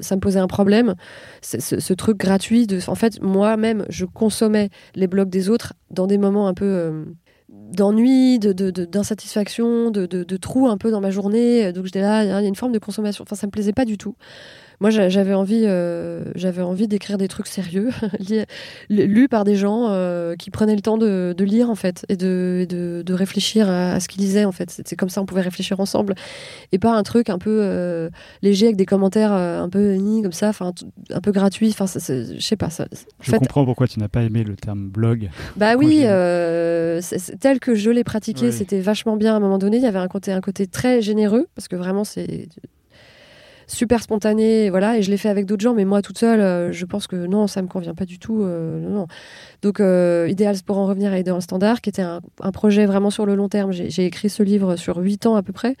ça me posait un problème. Ce, truc gratuit. De, en fait, moi-même, je consommais les blogs des autres dans des moments un peu. Euh, d'ennui, d'insatisfaction, de, de, de, trou un peu dans ma journée. Donc j'étais là, il y a une forme de consommation. Enfin, ça me plaisait pas du tout moi j'avais envie euh, j'avais envie d'écrire des trucs sérieux lus par des gens euh, qui prenaient le temps de, lire en fait et de, de, réfléchir à, ce qu'ils disaient en fait. C'est comme ça on pouvait réfléchir ensemble et pas un truc un peu euh, léger avec des commentaires un peu comme ça enfin un peu gratuit. Enfin je sais pas ça je comprends pourquoi tu n'as pas aimé le terme blog. Bah oui tel que je l'ai pratiqué c'était vachement bien à un moment donné. Il y avait un côté un côté très généreux parce que vraiment c'est super spontané, voilà, et je l'ai fait avec d'autres gens, mais moi toute seule, euh, je pense que non, ça me convient pas du tout. Euh, non, Donc, euh, Idéal pour en revenir à Idéal Standard, qui était un, projet vraiment sur le long terme. J'ai écrit ce livre sur huit ans à peu près.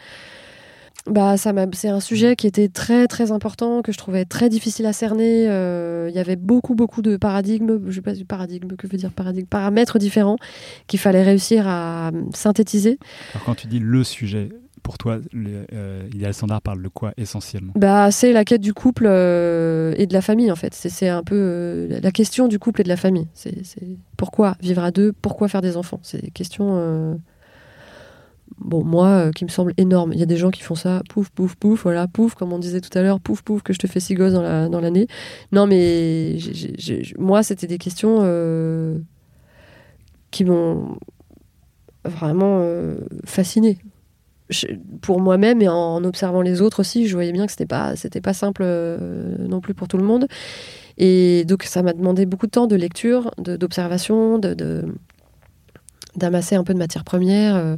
Bah, ça c'est un sujet qui était très très important, que je trouvais très difficile à cerner. Il y avait beaucoup beaucoup de paradigmes, je sais pas du paradigme, que veut dire paradigme, paramètres différents qu'il fallait réussir à synthétiser. Alors quand tu dis le sujet, pour toi, l'idéal euh, standard parle de quoi essentiellement? Bah, C'est la quête du couple euh, et de la famille, en fait. C'est un peu euh, la question du couple et de la famille. C'est pourquoi vivre à deux? Pourquoi faire des enfants? C'est des questions, bon, moi, qui me semblent énormes. Il y a des gens qui font ça, pouf, pouf, pouf, voilà, pouf, comme on disait tout à l'heure, pouf, pouf, que je te fais six gosses dans l'année. La, non, mais moi, c'était des questions qui m'ont vraiment fasciné pour moi-même et en, observant les autres aussi, je voyais bien que c'était pas c'était pas simple euh, non plus pour tout le monde. Et donc ça m'a demandé beaucoup de temps de lecture, d'observation, de, d'amasser un peu de matière première. Euh.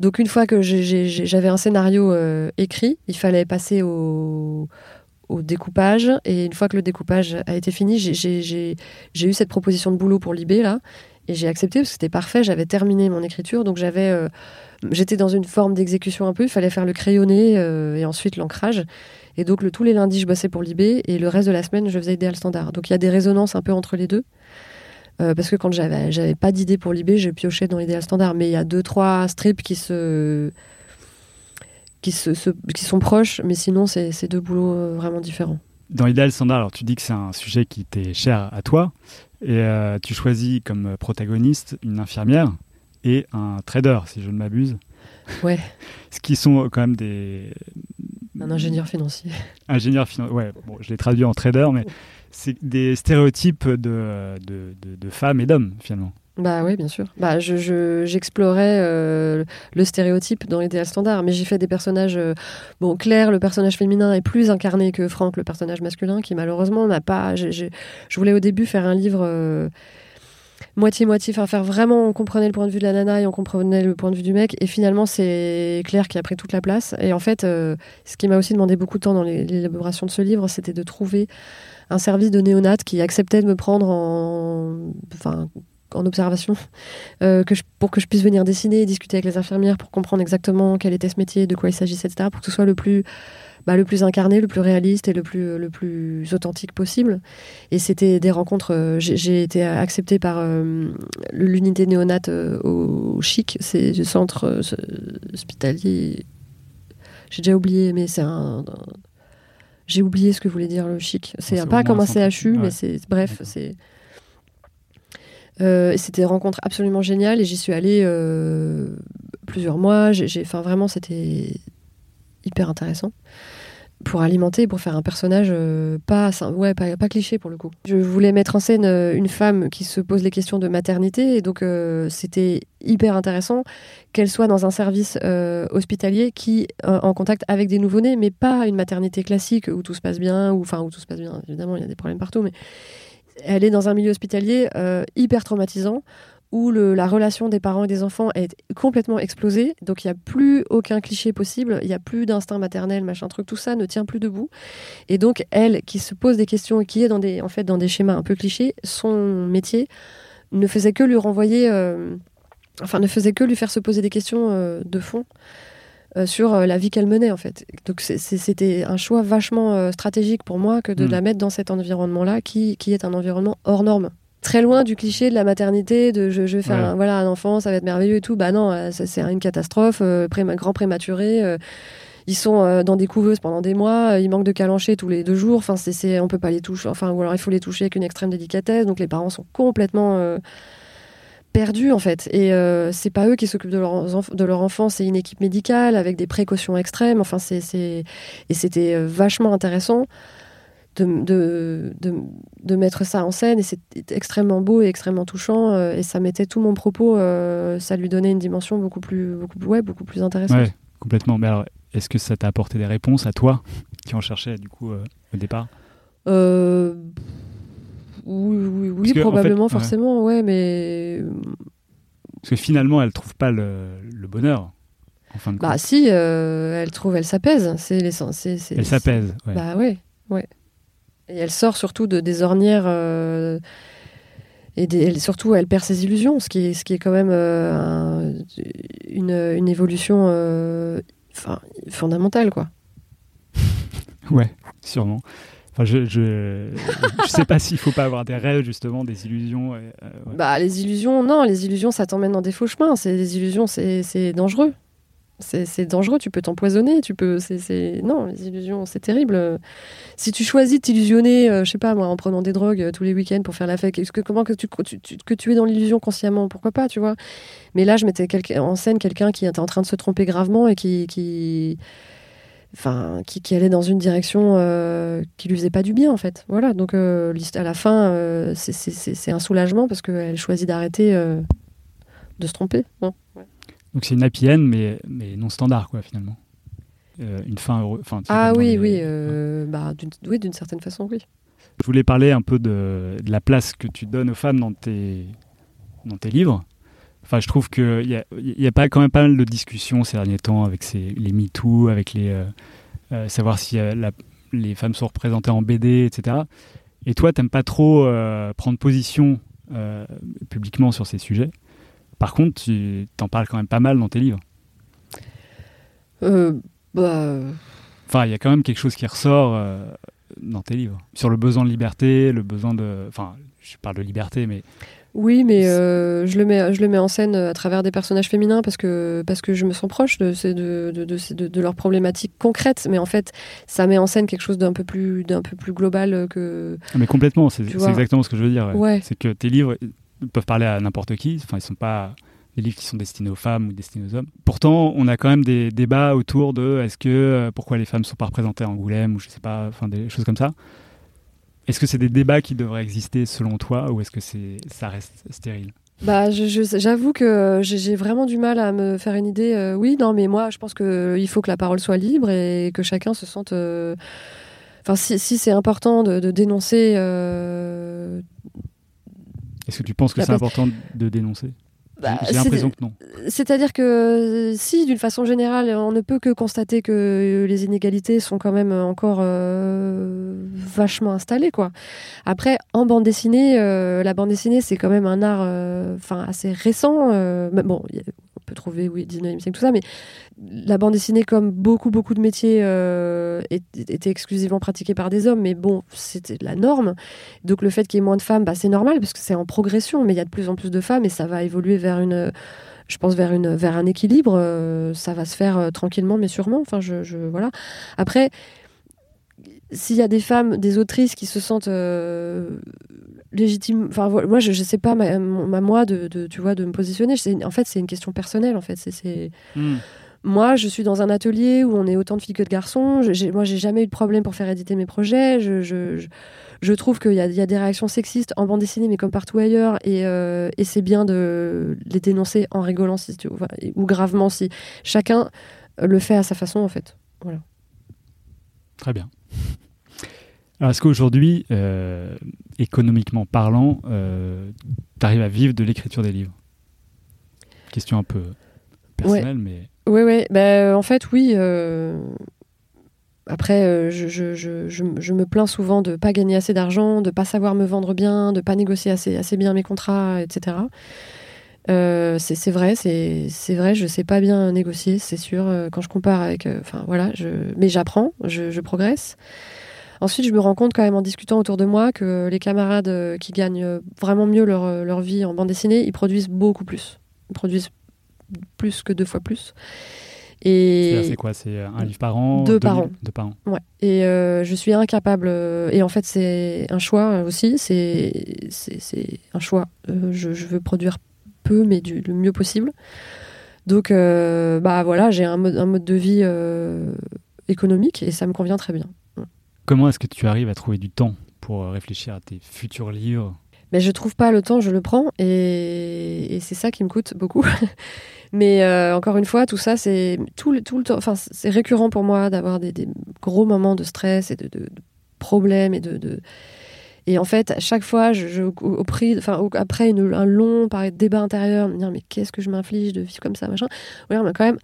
Donc une fois que j'avais un scénario euh, écrit, il fallait passer au, au découpage. Et une fois que le découpage a été fini, j'ai eu cette proposition de boulot pour Libé là. Et j'ai accepté parce que c'était parfait, j'avais terminé mon écriture, donc j'avais, j'étais dans une forme d'exécution un peu, il fallait faire le crayonné euh, et ensuite l'ancrage. Et donc tous les lundis, je bossais pour Libé et le reste de la semaine, je faisais idéal standard. Donc il y a des résonances un peu entre les deux. Euh, parce que quand j'avais, pas d'idée pour Libé, je piochais dans l'idéal standard. Mais il y a deux, trois strips qui sont proches, mais sinon c'est, deux boulots vraiment différents. Dans l'idéal standard, alors tu dis que c'est un sujet qui t'est cher à toi. Et euh, tu choisis comme protagoniste une infirmière et un trader, si je ne m'abuse. Ouais. Ce qui sont quand même des. Un ingénieur financier. Ingénieur financier, ouais. Bon, je l'ai traduit en trader, mais c'est des stéréotypes de, de, de femmes et d'hommes, finalement. Bah oui, bien sûr. Bah, je, j'explorais euh, le stéréotype dans l'idéal standard, mais j'ai fait des personnages. Euh, bon, Claire, le personnage féminin, est plus incarné que Franck, le personnage masculin, qui malheureusement n'a pas. je voulais au début faire un livre. Euh, moitié-moitié, enfin faire vraiment, on comprenait le point de vue de la nana et on comprenait le point de vue du mec. Et finalement, c'est Claire qui a pris toute la place. Et en fait, ce qui m'a aussi demandé beaucoup de temps dans l'élaboration de ce livre, c'était de trouver un service de néonat qui acceptait de me prendre en. Enfin, en observation euh, que pour que je puisse venir dessiner et discuter avec les infirmières pour comprendre exactement quel était ce métier, de quoi il s'agissait, etc. Pour que ce soit le plus, bah, le plus incarné, le plus réaliste et le plus, le plus authentique possible. Et c'était des rencontres. Euh, j'ai été acceptée par euh, l'unité néonate au, au Chic, c'est le centre hospitalier. J'ai déjà oublié, mais c'est un. J'ai oublié ce que voulait dire le Chic. C'est pas comme un. CHU, Ouais. mais c'est bref, c'est. Euh, c'était une rencontre absolument géniale et j'y suis allée euh, plusieurs mois. J'ai, enfin vraiment, c'était hyper intéressant pour alimenter, pour faire un personnage euh, pas, ouais, pas, cliché pour le coup. Je voulais mettre en scène une femme qui se pose les questions de maternité et donc c'était hyper intéressant qu'elle soit dans un service hospitalier qui en contact avec des nouveau-nés, mais pas une maternité classique où tout se passe bien, ou enfin où tout se passe bien. Évidemment, il y a des problèmes partout, mais elle est dans un milieu hospitalier euh, hyper traumatisant où la relation des parents et des enfants est complètement explosée. Donc il n'y a plus aucun cliché possible, il n'y a plus d'instinct maternel, machin truc, tout ça ne tient plus debout. Et donc elle, qui se pose des questions qui est dans des, en fait, dans des schémas un peu clichés, son métier ne faisait que lui renvoyer, euh, enfin ne faisait que lui faire se poser des questions euh, de fond. Euh, sur euh, la vie qu'elle menait en fait. Donc c'était un choix vachement euh, stratégique pour moi que de Mm. la mettre dans cet environnement-là qui, qui est un environnement hors norme très loin du cliché de la maternité, de je, je vais faire Ouais. un, voilà, un enfant, ça va être merveilleux et tout. Bah non, c'est une catastrophe, euh, grand prématuré. euh, ils sont euh, dans des couveuses pendant des mois, ils manquent de calancher tous les deux jours. Enfin, c'est, on peut pas les toucher. Enfin, ou alors il faut les toucher avec une extrême délicatesse. Donc les parents sont complètement perdus en fait. Et euh, c'est pas eux qui s'occupent de, leurs enf- de leur enfant, c'est une équipe médicale avec des précautions extrêmes. Enfin, c'est, et c'était euh, vachement intéressant de, de, de, de mettre ça en scène et c'est extrêmement beau et extrêmement touchant euh, et ça mettait tout mon propos euh, ça lui donnait une dimension beaucoup plus beaucoup plus ouais, beaucoup plus intéressante Ouais, complètement. Mais alors, est-ce que ça t'a apporté des réponses à toi qui en cherchais du coup au départ? Oui oui, oui Parce que, en probablement fait, forcément ouais mais Parce que finalement, elle trouve pas le, le bonheur en fin de compte. bah si euh, elle trouve elle s'apaise c'est l'essence elle s'apaise. ouais. Bah ouais, ouais. Et elle sort surtout de, des ornières. euh, et des- elle- surtout, elle perd ses illusions, ce qui est, ce qui est quand même euh, un- une, une évolution fondamentale, quoi. Ouais, sûrement. Enfin, je, je, je sais pas s'il faut pas avoir des rêves, justement, des illusions. euh. Bah, les illusions, non, les illusions, ça t'emmène dans des faux chemins. C'est, les illusions, c'est, dangereux. C'est, dangereux, tu peux t'empoisonner, tu peux. C'est, Non, les illusions, c'est terrible. Si tu choisis de t'illusionner, euh, je sais pas moi, en prenant des drogues euh, tous les week-ends pour faire la fête, que, comment que tu, tu- que tu es dans l'illusion consciemment, pourquoi pas, tu vois? Mais là, je mettais en scène quelqu'un qui était en train de se tromper gravement et qui. qui Enfin, qui, qui allait dans une direction euh, qui lui faisait pas du bien en fait. Voilà, donc euh, à la fin, euh, c'est- un soulagement parce qu'elle choisit d'arrêter euh, de se tromper. Bon. Donc c'est une happy end, mais, mais non standard, quoi, finalement. Une fin heureuse. Ah oui, les- oui, euh, bah, d'une oui, d'une certaine façon, oui. Je voulais parler un peu de, de la place que tu donnes aux femmes dans tes, dans tes livres. Enfin, je trouve qu'il y a, il y a pas, quand même pas mal de discussions ces derniers temps avec ces, les MeToo, avec les. euh, euh, savoir si euh, la- les femmes sont représentées en BD, etc. Et toi, t'aimes pas trop prendre position publiquement sur ces sujets. Par contre, tu t'en parles quand même pas mal dans tes livres. Euh, bah, Enfin, il y a quand même quelque chose qui ressort dans tes livres. Sur le besoin de liberté, le besoin de. Enfin, je parle de liberté, mais. Oui, mais euh, je, le mets, je le mets en scène à travers des personnages féminins parce que, parce que je me sens proche de, de, de, de, de- de leurs problématiques concrètes. Mais en fait, ça met en scène quelque chose d'un peu plus, d'un peu plus global que. Ah, Mais complètement, c'est exactement ce que je veux dire. ouais. Ouais. C'est que tes livres peuvent parler à n'importe qui. Enfin, ils sont pas des livres qui sont destinés aux femmes ou destinés aux hommes. Pourtant, on a quand même des débats autour de est-ce que euh, pourquoi les femmes sont pas représentées à Angoulême ou je sais pas, enfin des choses comme ça. Est-ce que c'est des débats qui devraient exister selon toi ou est-ce que c'est ça reste stérile? Bah, j'avoue que j'ai j'ai vraiment du mal à me faire une idée. euh, oui, non, mais moi, je pense qu'il faut que la parole soit libre et que chacun se sente. euh, Enfin, si, si c'est important de, de dénoncer. euh, Est-ce que tu penses que c'est important de dénoncer? Bah, J'ai l'impression que non. C'est-à-dire que si, d'une façon générale, on ne peut que constater que les inégalités sont quand même encore euh, vachement installées, quoi. Après, en bande dessinée, euh, la bande dessinée, c'est quand même un art, euh, enfin, assez récent. euh, mais bon, peut trouver, oui, 19e siècle, tout ça, mais la bande dessinée, comme beaucoup, beaucoup de métiers, euh, était exclusivement pratiquée par des hommes, mais bon, c'était la norme. Donc le fait qu'il y ait moins de femmes, bah, c'est normal parce que c'est en progression, mais il y a de plus en plus de femmes et ça va évoluer vers une je pense vers une vers un équilibre. euh, ça va se faire euh, tranquillement, mais sûrement. Enfin, je, je voilà. Après, s'il y a des femmes, des autrices qui se sentent légitimes, enfin voilà, moi je, je sais pas ma, ma- moi de, de- tu vois de me positionner. En fait, c'est une question personnelle. En fait, c'est- Hmm. moi, je suis dans un atelier où on est autant de filles que de garçons. Je- moi, j'ai jamais eu de problème pour faire éditer mes projets. Je, je, je, je trouve qu'il y a, il y a des réactions sexistes en bande dessinée, mais comme partout ailleurs. Et, euh, et c'est bien de les dénoncer en rigolant si tu, enfin, ou gravement si chacun le fait à sa façon, en fait. Très bien. Alors, est-ce qu'aujourd'hui, euh, économiquement parlant, tu arrives à vivre de l'écriture des livres? Question un peu personnelle, mais Oui, oui. Ben, en fait, oui. euh, Après, euh, je, je, je, je, me plains souvent de pas gagner assez d'argent, de pas savoir me vendre bien, de pas négocier assez, assez bien mes contrats, etc. Euh, c'est c'est vrai, c'est c'est vrai, je sais pas bien négocier, c'est sûr. euh, Quand je compare avec, euh, enfin voilà, je, mais j'apprends, je, je progresse. Ensuite, je me rends compte quand même en discutant autour de moi que les camarades euh, qui gagnent euh, vraiment mieux leur, euh, leur vie en bande dessinée, ils produisent beaucoup plus. Ils produisent plus que deux fois plus. Et c'est quoi? C'est un livre par an Deux par an. Deux par an. Ouais. Et euh, je suis incapable. et en fait, c'est un choix aussi. C'est un choix. Euh, je, je veux produire peu, mais du, le mieux possible. Donc, euh, bah voilà, j'ai un mode, un mode de vie économique et ça me convient très bien. Comment est-ce que tu arrives à trouver du temps pour euh, réfléchir à tes futurs livres? Mais je trouve pas le temps, je le prends et, c'est ça qui me coûte beaucoup. Mais euh, encore une fois, tout ça, c'est tout le, temps. Enfin, c'est récurrent pour moi d'avoir des, gros moments de stress et de, problèmes et de, Et en fait, à chaque fois, je, au, prix, enfin, après un long débat intérieur, me dire mais qu'est-ce que je m'inflige de vivre comme ça, machin. Ouais, quand même,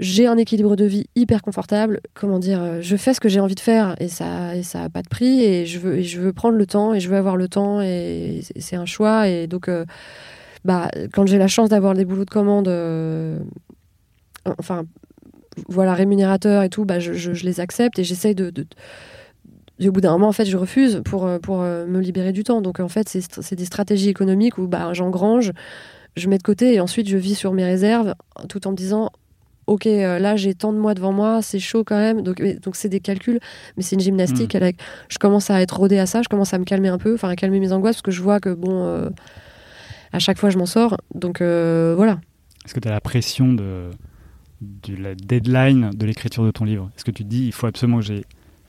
j'ai un équilibre de vie hyper confortable. Comment dire, euh, je fais ce que j'ai envie de faire et ça, et ça a pas de prix et je veux, je veux prendre le temps et je veux avoir le temps et c'est- un choix et donc, euh, bah, quand j'ai la chance d'avoir des boulots de commande, euh, enfin, voilà, rémunérateurs et tout, bah, je, je- les accepte et j'essaye de, de- et au bout d'un moment, en fait, je refuse pour, pour me libérer du temps. Donc, en fait, c'est st- c'est des stratégies économiques où bah, j'engrange, je mets de côté et ensuite je vis sur mes réserves tout en me disant Ok, euh, là j'ai tant de mois devant moi, c'est chaud quand même. Donc, mais- donc c'est des calculs, mais c'est une gymnastique. avec- je commence à être rodée à ça, je commence à me calmer un peu, enfin à calmer mes angoisses parce que je vois que bon, euh, à chaque fois je m'en sors. Donc euh, voilà. Est-ce que tu as la pression de, de la deadline de l'écriture de ton livre? Est-ce que tu te dis il faut absolument que j'ai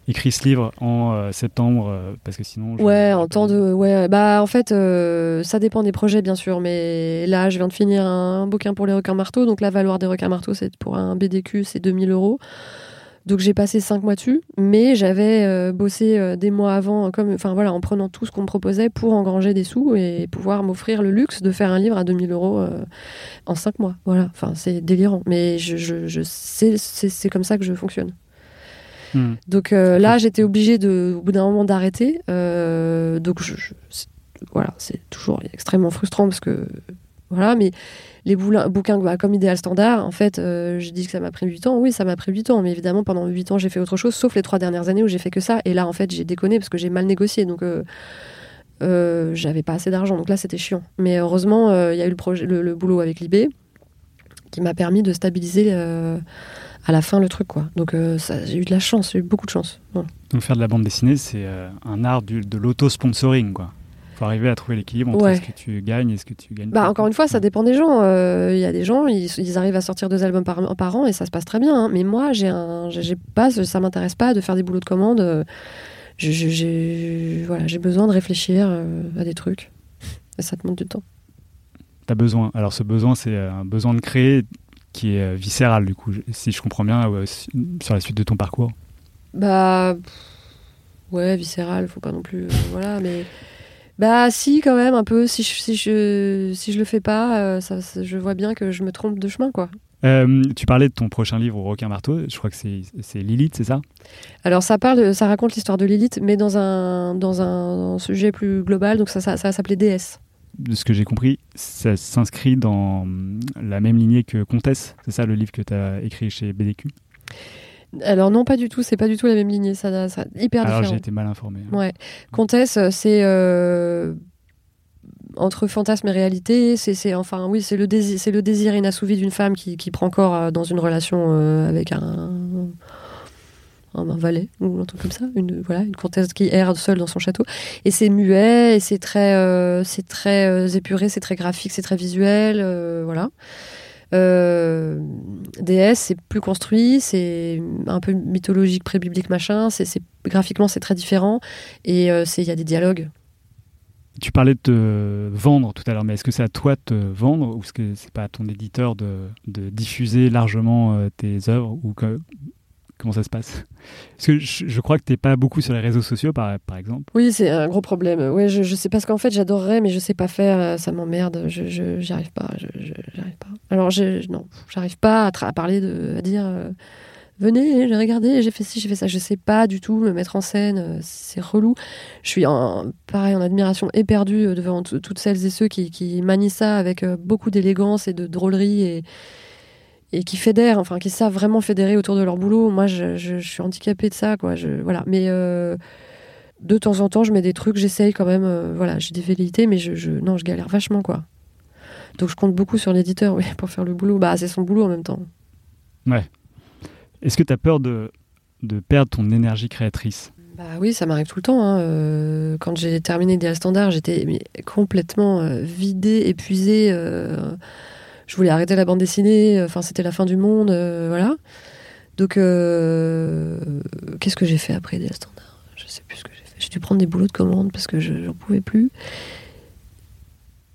écrit ce livre en euh, septembre euh, parce que sinon. je- Ouais, en temps de. Ouais, bah en fait, euh, ça dépend des projets, bien sûr. Mais là, je viens de finir un bouquin pour les requins marteaux. Donc la valeur des requins marteaux, c'est pour un BDQ, c'est 2000 euros. Donc j'ai passé cinq mois dessus, mais j'avais euh, bossé euh, des mois avant, comme, enfin voilà, en prenant tout ce qu'on me proposait pour engranger des sous et pouvoir m'offrir le luxe de faire un livre à 2000 euros euh, en cinq mois. Voilà, enfin c'est délirant, mais je, je, je c'est comme ça que je fonctionne. Hmm. Donc euh, là, j'étais obligée au bout d'un moment d'arrêter. Euh, donc voilà, c'est toujours extrêmement frustrant parce que voilà, mais les bouquins bah, comme Idéal Standard, en fait, euh, je dis que ça m'a pris 8 ans. Oui, ça m'a pris 8 ans, mais évidemment, pendant 8 ans, j'ai fait autre chose, sauf les trois dernières années où j'ai fait que ça. Et là, en fait, j'ai déconné parce que j'ai mal négocié. Donc, euh, j'avais pas assez d'argent. Donc là, c'était chiant. Mais heureusement, il y a eu le, le, boulot avec Libé qui m'a permis de stabiliser à la fin le truc. quoi. Donc, euh, j'ai eu de la chance, j'ai eu beaucoup de chance. Voilà. Donc faire de la bande dessinée, c'est euh, un art du- de l'auto-sponsoring. quoi. faut arriver à trouver l'équilibre entre Ouais. ce que tu gagnes et ce que tu gagnes. Bah, encore une fois, ça dépend des gens. Euh, Il y a des gens, ils, ils arrivent à sortir deux albums par, par an et ça se passe très bien. hein. Mais moi, j'ai un, j'ai j'ai pas, ça m'intéresse pas de faire des boulots de commande. J'ai voilà, j'ai besoin de réfléchir à des trucs. Et ça te demande du temps. Tu as besoin. Alors ce besoin, c'est un besoin de créer qui est euh, viscéral, du coup, si je comprends bien, sur la suite de ton parcours. Bah. Ouais, viscéral, faut pas non plus. euh, voilà, mais. Bah, si, quand même, un peu. Si je, si je, si je le fais pas, euh, ça, ça- je vois bien que je me trompe de chemin, quoi. Euh, tu parlais de ton prochain livre, Requin Marteau. Je crois que c'est Lilith, c'est ça? Alors ça parle, ça raconte l'histoire de Lilith, mais dans un dans un, sujet plus global. Donc ça, ça, ça va s'appeler déesse. De ce que j'ai compris, ça s'inscrit dans hum, la même lignée que Comtesse. C'est ça le livre que tu as écrit chez BDQ Alors non, pas du tout. C'est pas du tout la même lignée. Ça, ça hyper Alors j'ai différent. été mal informé. Ouais. Comtesse, c'est euh, entre fantasme et réalité, c'est enfin oui, c'est le désir, c'est le désir inassouvi d'une femme qui, qui, prend corps euh, dans une relation euh, avec un, un, valet ou un truc comme ça, une voilà, une comtesse qui erre seule dans son château. Et c'est muet, et c'est très, euh, c'est très épuré, c'est très graphique, c'est très visuel, voilà. DS, c'est plus construit, c'est un peu mythologique, pré-biblique, machin. C'est graphiquement, c'est très différent et il y a des dialogues tu parlais de te vendre tout à l'heure, mais est-ce que c'est à toi de te vendre ou est-ce que c'est pas à ton éditeur de, diffuser largement euh, tes œuvres comment ça se passe? Parce que je, crois que tu n'es pas beaucoup sur les réseaux sociaux, par, exemple. Oui, c'est un gros problème. Ouais, je, je sais parce qu'en fait j'adorerais, mais je sais pas faire. Euh, ça m'emmerde. Je j'y arrive pas. Je, j'arrive pas. Alors je, non, j'arrive pas à, parler de, à dire. Euh, venez, j'ai regardé, j'ai fait ci, j'ai fait ça. Je sais pas du tout me mettre en scène, euh, c'est relou. Je suis en, pareil en admiration éperdue devant toutes celles et ceux qui, qui manient ça avec beaucoup d'élégance et de drôlerie et, et qui fédèrent, enfin qui savent vraiment fédérer autour de leur boulot. Moi, je, je, suis handicapée de ça, quoi. Je, voilà. Mais de temps en temps, je mets des trucs, j'essaye quand même. voilà, j'ai des velléités, mais je, non, je galère vachement, quoi. Donc je compte beaucoup sur l'éditeur, oui, pour faire le boulot. Bah, c'est son boulot en même temps. Ouais. Est-ce que tu as peur de, de perdre ton énergie créatrice? Bah oui, ça m'arrive tout le temps. Hein. Euh, quand j'ai terminé Idéal Standard, j'étais complètement euh, vidée, épuisée. Euh, je voulais arrêter la bande dessinée. Enfin, c'était la fin du monde. voilà. Donc, qu'est-ce que j'ai fait après Idéal Standard? Je sais plus ce que j'ai fait. J'ai dû prendre des boulots de commande parce que je n'en pouvais plus.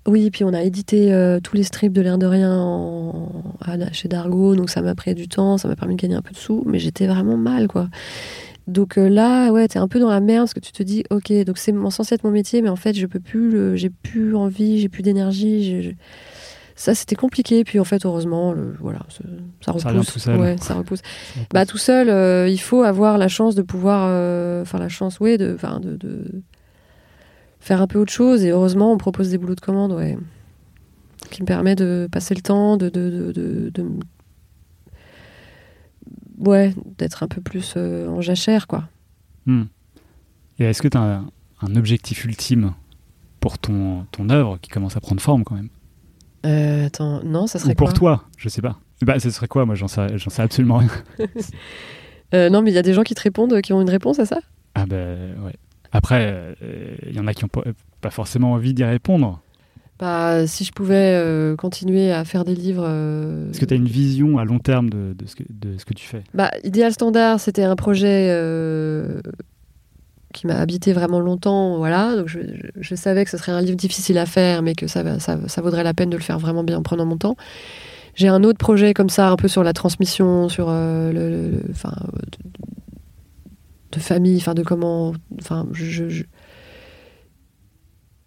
Oui, et puis on a édité euh, tous les strips de l'air de rien en, chez Dargo, donc ça m'a pris du temps, ça m'a permis de gagner un peu de sous, mais j'étais vraiment mal, quoi. Donc euh, là, ouais, t'es un peu dans la merde parce que tu te dis, ok, donc c'est censé être mon métier, mais en fait, je peux plus, j'ai plus envie, j'ai plus d'énergie. Ça, c'était compliqué. Puis en fait, heureusement, le, voilà, ça repousse. tout seul. Ouais, ça repousse. Bah tout seul, euh, il faut avoir la chance de pouvoir, enfin la chance, oui, de, de, de faire un peu autre chose. Et heureusement, on propose des boulots de commande, ouais, qui me permet de passer le temps, de, de, de, ouais, d'être un peu plus euh, en jachère, quoi. Hmm. Et est-ce que tu as un, objectif ultime pour ton, ton œuvre qui commence à prendre forme quand même? Euh, Attends, non, ça serait Ou pour toi, je sais pas. Bah, ce serait quoi? Moi, j'en sais, j'en sais absolument rien. euh, non, mais il y a des gens qui te répondent, qui ont une réponse à ça? Ah ben ouais. Après, il euh, y en a qui n'ont pas, forcément envie d'y répondre. Bah, si je pouvais continuer à faire des livres. Est-ce que tu as une vision à long terme de, ce, que, de ce que tu fais? Bah, Idéal Standard, c'était un projet qui m'a habité vraiment longtemps. Voilà. Donc je, savais que ce serait un livre difficile à faire, mais que ça, vaudrait la peine de le faire vraiment bien en prenant mon temps. J'ai un autre projet comme ça, un peu sur la transmission, sur le, enfin, de famille, enfin de comment, enfin je,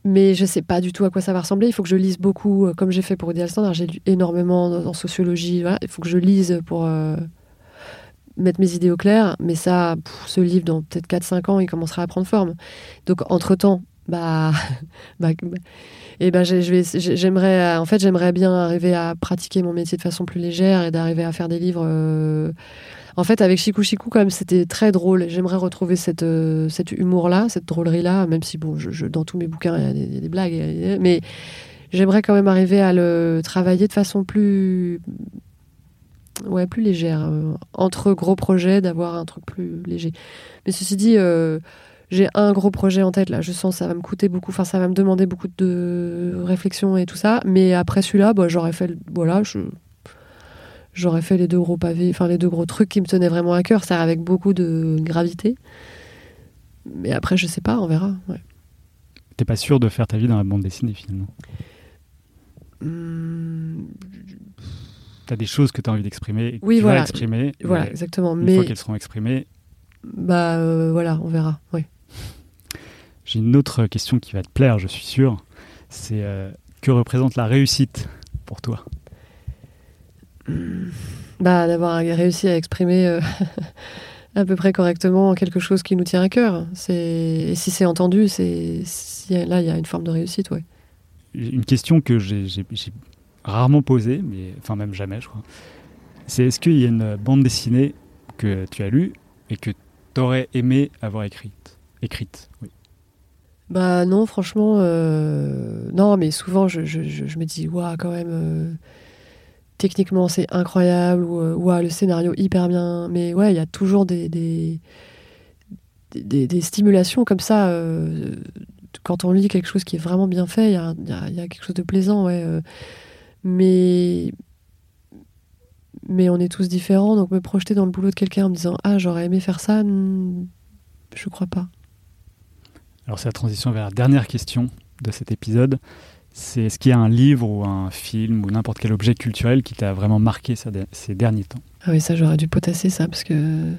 mais je sais pas du tout à quoi ça va ressembler. Il faut que je lise beaucoup, euh, comme j'ai fait pour Ideal Standard. J'ai lu énormément en sociologie. Il faut que je lise pour euh, mettre mes idées au clair. Mais ça, ce livre, dans peut-être 4-5 ans, il commencera à prendre forme. Donc, entre-temps, bah, bah, bah, et ben j'aimerais, en fait, bien arriver à pratiquer mon métier de façon plus légère et d'arriver à faire des livres. Euh, en fait, avec Chikou Chikou, quand même, c'était très drôle. J'aimerais retrouver cette, euh, cet humour-là, cette drôlerie-là, même si, bon, je, dans tous mes bouquins, il y a des, blagues. Mais j'aimerais quand même arriver à le travailler de façon plus. Ouais, plus légère. Euh, entre gros projets, d'avoir un truc plus léger. Mais ceci dit. Euh, j'ai un gros projet en tête là, je sens que ça va me coûter beaucoup, enfin ça va me demander beaucoup de réflexion et tout ça, mais après celui-là, bah, j'aurais fait, voilà, je, j'aurais fait les deux gros pavés, enfin les deux gros trucs qui me tenaient vraiment à cœur, ça avec beaucoup de gravité. Mais après, je sais pas, on verra. Ouais. T'es pas sûr de faire ta vie dans la bande dessinée finalement? Mmh... T'as des choses que tu as envie d'exprimer oui, tu voilà. vas exprimer. Voilà, exactement. Une mais... fois qu'elles seront exprimées. Bah euh, voilà, on verra. Oui. J'ai une autre question qui va te plaire, je suis sûr. C'est euh, que représente la réussite pour toi? Bah, d'avoir réussi à exprimer euh, à peu près correctement quelque chose qui nous tient à cœur. Et si c'est entendu, c'est là, il y a une forme de réussite. Ouais. Une question que j'ai rarement posée, mais enfin même jamais, je crois. C'est est-ce qu'il y a une bande dessinée que tu as lue et que tu aurais aimé avoir écrite, écrite. Bah non, franchement, euh, non, mais souvent je, je, je, me dis, waouh, quand même, euh, techniquement c'est incroyable, ou euh, waouh, le scénario hyper bien. Mais ouais, il y a toujours des, des, des, stimulations comme ça. quand on lit quelque chose qui est vraiment bien fait, il y a, y y a quelque chose de plaisant, ouais. Mais, mais on est tous différents, donc me projeter dans le boulot de quelqu'un en me disant, ah, j'aurais aimé faire ça, hmm, je crois pas. Alors c'est la transition vers la dernière question de cet épisode. C'est est-ce qu'il y a un livre ou un film ou n'importe quel objet culturel qui t'a vraiment marqué ces de- ces derniers temps? Ah oui, ça, j'aurais dû potasser ça parce que.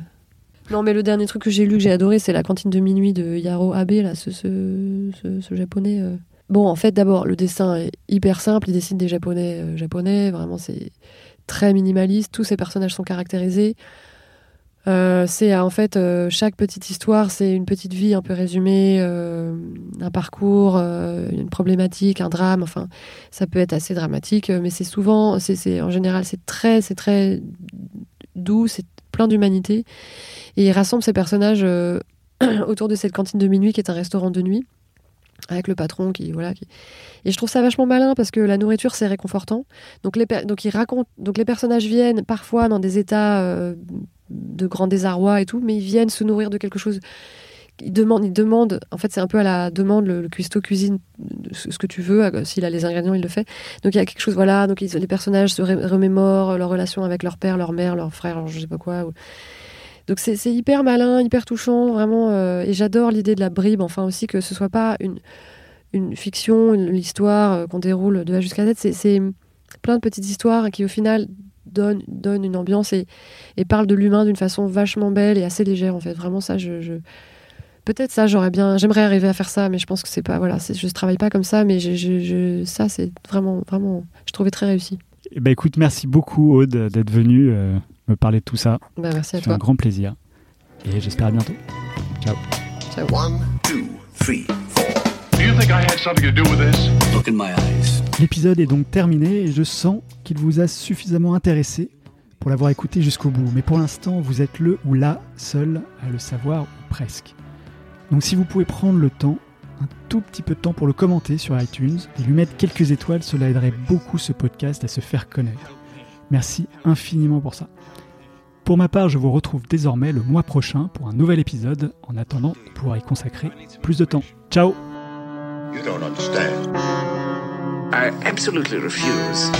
Non, mais le dernier truc que j'ai lu, que j'ai adoré, c'est La cantine de minuit de Yaro Abe, là, ce, ce, ce- ce japonais. euh. Bon, en fait, d'abord, le dessin est hyper simple. Il dessine des japonais euh, japonais. Vraiment, c'est très minimaliste. Tous ces personnages sont caractérisés. Euh, c'est en fait euh, chaque petite histoire, c'est une petite vie un peu résumée, un parcours, une problématique, un drame. Enfin, ça peut être assez dramatique, mais c'est souvent, c'est, en général, c'est très, c'est très doux, c'est plein d'humanité. Et il rassemble ces personnages autour de cette cantine de minuit qui est un restaurant de nuit avec le patron qui voilà qui... et je trouve ça vachement malin parce que la nourriture c'est réconfortant. Donc les donc il raconte donc les personnages viennent parfois dans des états euh, de grand désarroi et tout mais ils viennent se nourrir de quelque chose. Ils demandent ils demandent en fait c'est un peu à la demande le, le cuistot cuisine ce que tu veux euh, s'il a les ingrédients il le fait. Donc il y a quelque chose voilà donc ils- les personnages se remémorent leur relation avec leur père leur mère leur frère leur je sais pas quoi donc c'est hyper malin, hyper touchant, vraiment. euh, et j'adore l'idée de la bribe, enfin aussi que ce soit pas une, une fiction, une histoire euh, qu'on déroule de A jusqu'à Z. C'est- plein de petites histoires qui au final donnent, donnent une ambiance et, et parlent de l'humain d'une façon vachement belle et assez légère en fait. Vraiment ça, je... Peut-être ça, j'aurais bien, j'aimerais arriver à faire ça, mais je pense que c'est pas, voilà, je travaille pas comme ça, mais ça, c'est vraiment, vraiment, je trouvais très réussi. Eh ben, écoute, merci beaucoup Aude d'être venue euh, me parler de tout ça. Bah, merci à C'est un grand plaisir. Et j'espère à bientôt. Ciao. One, two, three, four. Do you think I had something to do with this? Look in my eyes. L'épisode est donc terminé et je sens qu'il vous a suffisamment intéressé pour l'avoir écouté jusqu'au bout. Mais pour l'instant, vous êtes le ou la seul à le savoir, ou presque. Donc si vous pouvez prendre le temps, un tout petit peu de temps pour le commenter sur iTunes et lui mettre quelques étoiles, cela aiderait beaucoup ce podcast à se faire connaître. Merci infiniment pour ça. Pour ma part, je vous retrouve désormais le mois prochain pour un nouvel épisode, en attendant de pouvoir y consacrer plus de temps. Ciao You don't understand. I absolutely refuse.